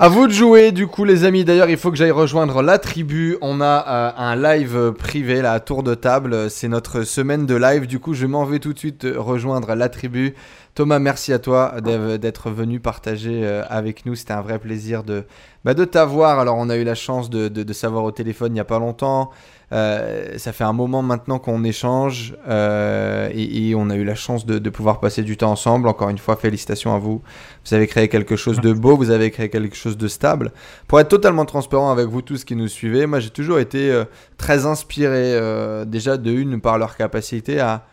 À vous de jouer, du coup, les amis. D'ailleurs, il faut que j'aille rejoindre la tribu. On a euh, un live euh, privé, là, tour de table. C'est notre semaine de live. Du coup, je m'en vais tout de suite euh, rejoindre la tribu. Thomas, merci à toi d'être venu partager avec nous. C'était un vrai plaisir de, bah, de t'avoir. Alors, on a eu la chance de savoir au téléphone il n'y a pas longtemps. Euh, ça fait un moment maintenant qu'on échange euh, et, on a eu la chance de, pouvoir passer du temps ensemble. Encore une fois, félicitations à vous. Vous avez créé quelque chose de beau, vous avez créé quelque chose de stable. Pour être totalement transparent avec vous tous qui nous suivez, moi j'ai toujours été euh, très inspiré déjà de une par leur capacité à...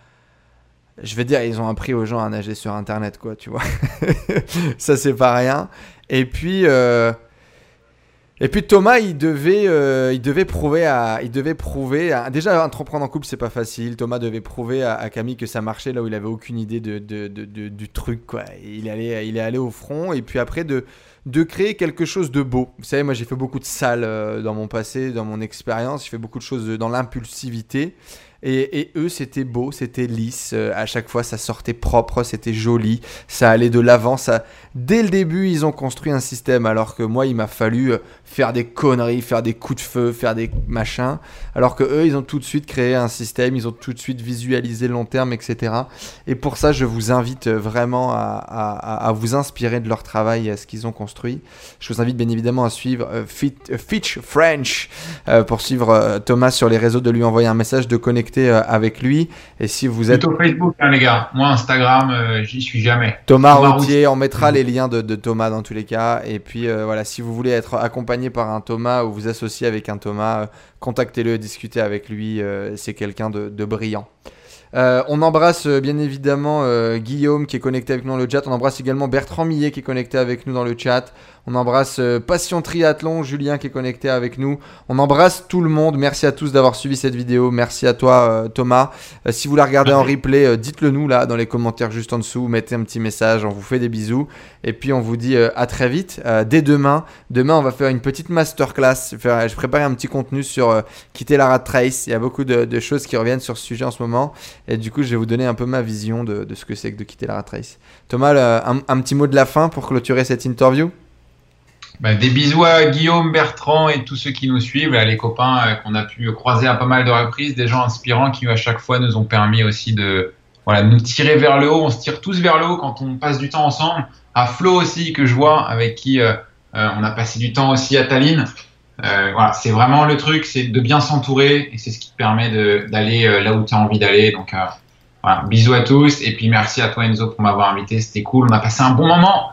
Je vais dire, ils ont appris aux gens à nager sur Internet, quoi, tu vois. Ça, c'est pas rien. Et puis, et puis Thomas, il devait, euh, il devait prouver à, il devait prouver, déjà entreprendre en couple, c'est pas facile. Thomas devait prouver à, Camille que ça marchait là où il avait aucune idée de, de- de- de- du truc, quoi. Il allait, il est allé au front et puis après de, de créer quelque chose de beau. Vous savez, moi j'ai fait beaucoup de salles euh, dans mon passé, dans mon expérience. J'ai fait beaucoup de choses dans l'impulsivité. Et, et eux, c'était beau, c'était lisse. euh, à chaque fois, ça sortait propre, c'était joli. Ça allait de l'avant. Ça... Dès le début, ils ont construit un système. Alors que moi, il m'a fallu euh, faire des conneries, faire des coups de feu, faire des machins. Alors que eux, ils ont tout de suite créé un système. Ils ont tout de suite visualisé long terme, etc. Et pour ça, je vous invite euh, vraiment à, à- vous inspirer de leur travail, à ce qu'ils ont construit. Je vous invite bien évidemment à suivre Fit- Fitch French pour suivre Thomas sur les réseaux, de lui envoyer un message, de connecter euh, avec lui. Et si vous êtes plutôt Facebook hein, les gars moi Instagram euh, j'y suis jamais Thomas Thomas Routier, on mettra les liens de, de Thomas dans tous les cas. Et puis euh, voilà, si vous voulez être accompagné par un Thomas ou vous associer avec un Thomas, euh, contactez-le, discutez avec lui. C'est quelqu'un de, de brillant. Euh, on embrasse euh, bien évidemment euh, Guillaume qui est connecté avec nous dans le chat. On embrasse également Bertrand Millet qui est connecté avec nous dans le chat. On embrasse euh, Passion Triathlon, Julien qui est connecté avec nous. On embrasse tout le monde. Merci à tous d'avoir suivi cette vidéo. Merci à toi euh, Thomas. Euh, si vous la regardez en replay, dites-le nous là dans les commentaires juste en dessous. Mettez un petit message. On vous fait des bisous. Et puis on vous dit à très vite. Dès demain. Demain, on va faire une petite masterclass. Je prépare un petit contenu sur quitter la rat race. Il y a beaucoup de, de choses qui reviennent sur ce sujet en ce moment. Et du coup, je vais vous donner un peu ma vision de, de ce que c'est que de quitter la rat race. Thomas, un petit mot de la fin pour clôturer cette interview? Bah, des bisous à Guillaume, Bertrand et tous ceux qui nous suivent, là, les copains euh, qu'on a pu croiser à pas mal de reprises, des gens inspirants qui à chaque fois nous ont permis aussi de voilà, nous tirer vers le haut. On se tire tous vers le haut quand on passe du temps ensemble. À Flo aussi que je vois, avec qui euh, euh, on a passé du temps aussi à Tallinn. Euh, voilà, c'est vraiment le truc, c'est de bien s'entourer et c'est ce qui te permet d'aller euh, là où tu as envie d'aller. Donc euh, voilà, bisous à tous et puis merci à toi Enzo pour m'avoir invité, c'était cool, on a passé un bon moment.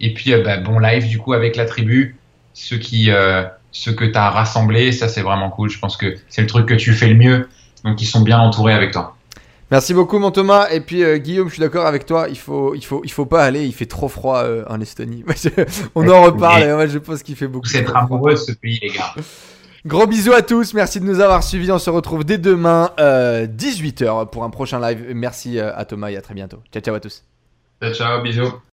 Et puis, euh, bah, bon live du coup avec la tribu, ceux qui, euh, ceux que tu as rassemblés, ça c'est vraiment cool. Je pense que c'est le truc que tu fais le mieux, donc ils sont bien entourés avec toi. Merci beaucoup mon Thomas. Et puis euh, Guillaume je suis d'accord avec toi. Il faut il faut il faut pas aller. Il fait trop froid euh, en Estonie. On en reparle. et moi je pense qu'il fait beaucoup Vous êtes amoureux de ce pays, les gars. Gros bisous à tous. Merci de nous avoir suivis. On se retrouve dès demain 18h pour un prochain live. Merci à Thomas et à très bientôt. Ciao ciao à tous. Ciao, ciao, bisous.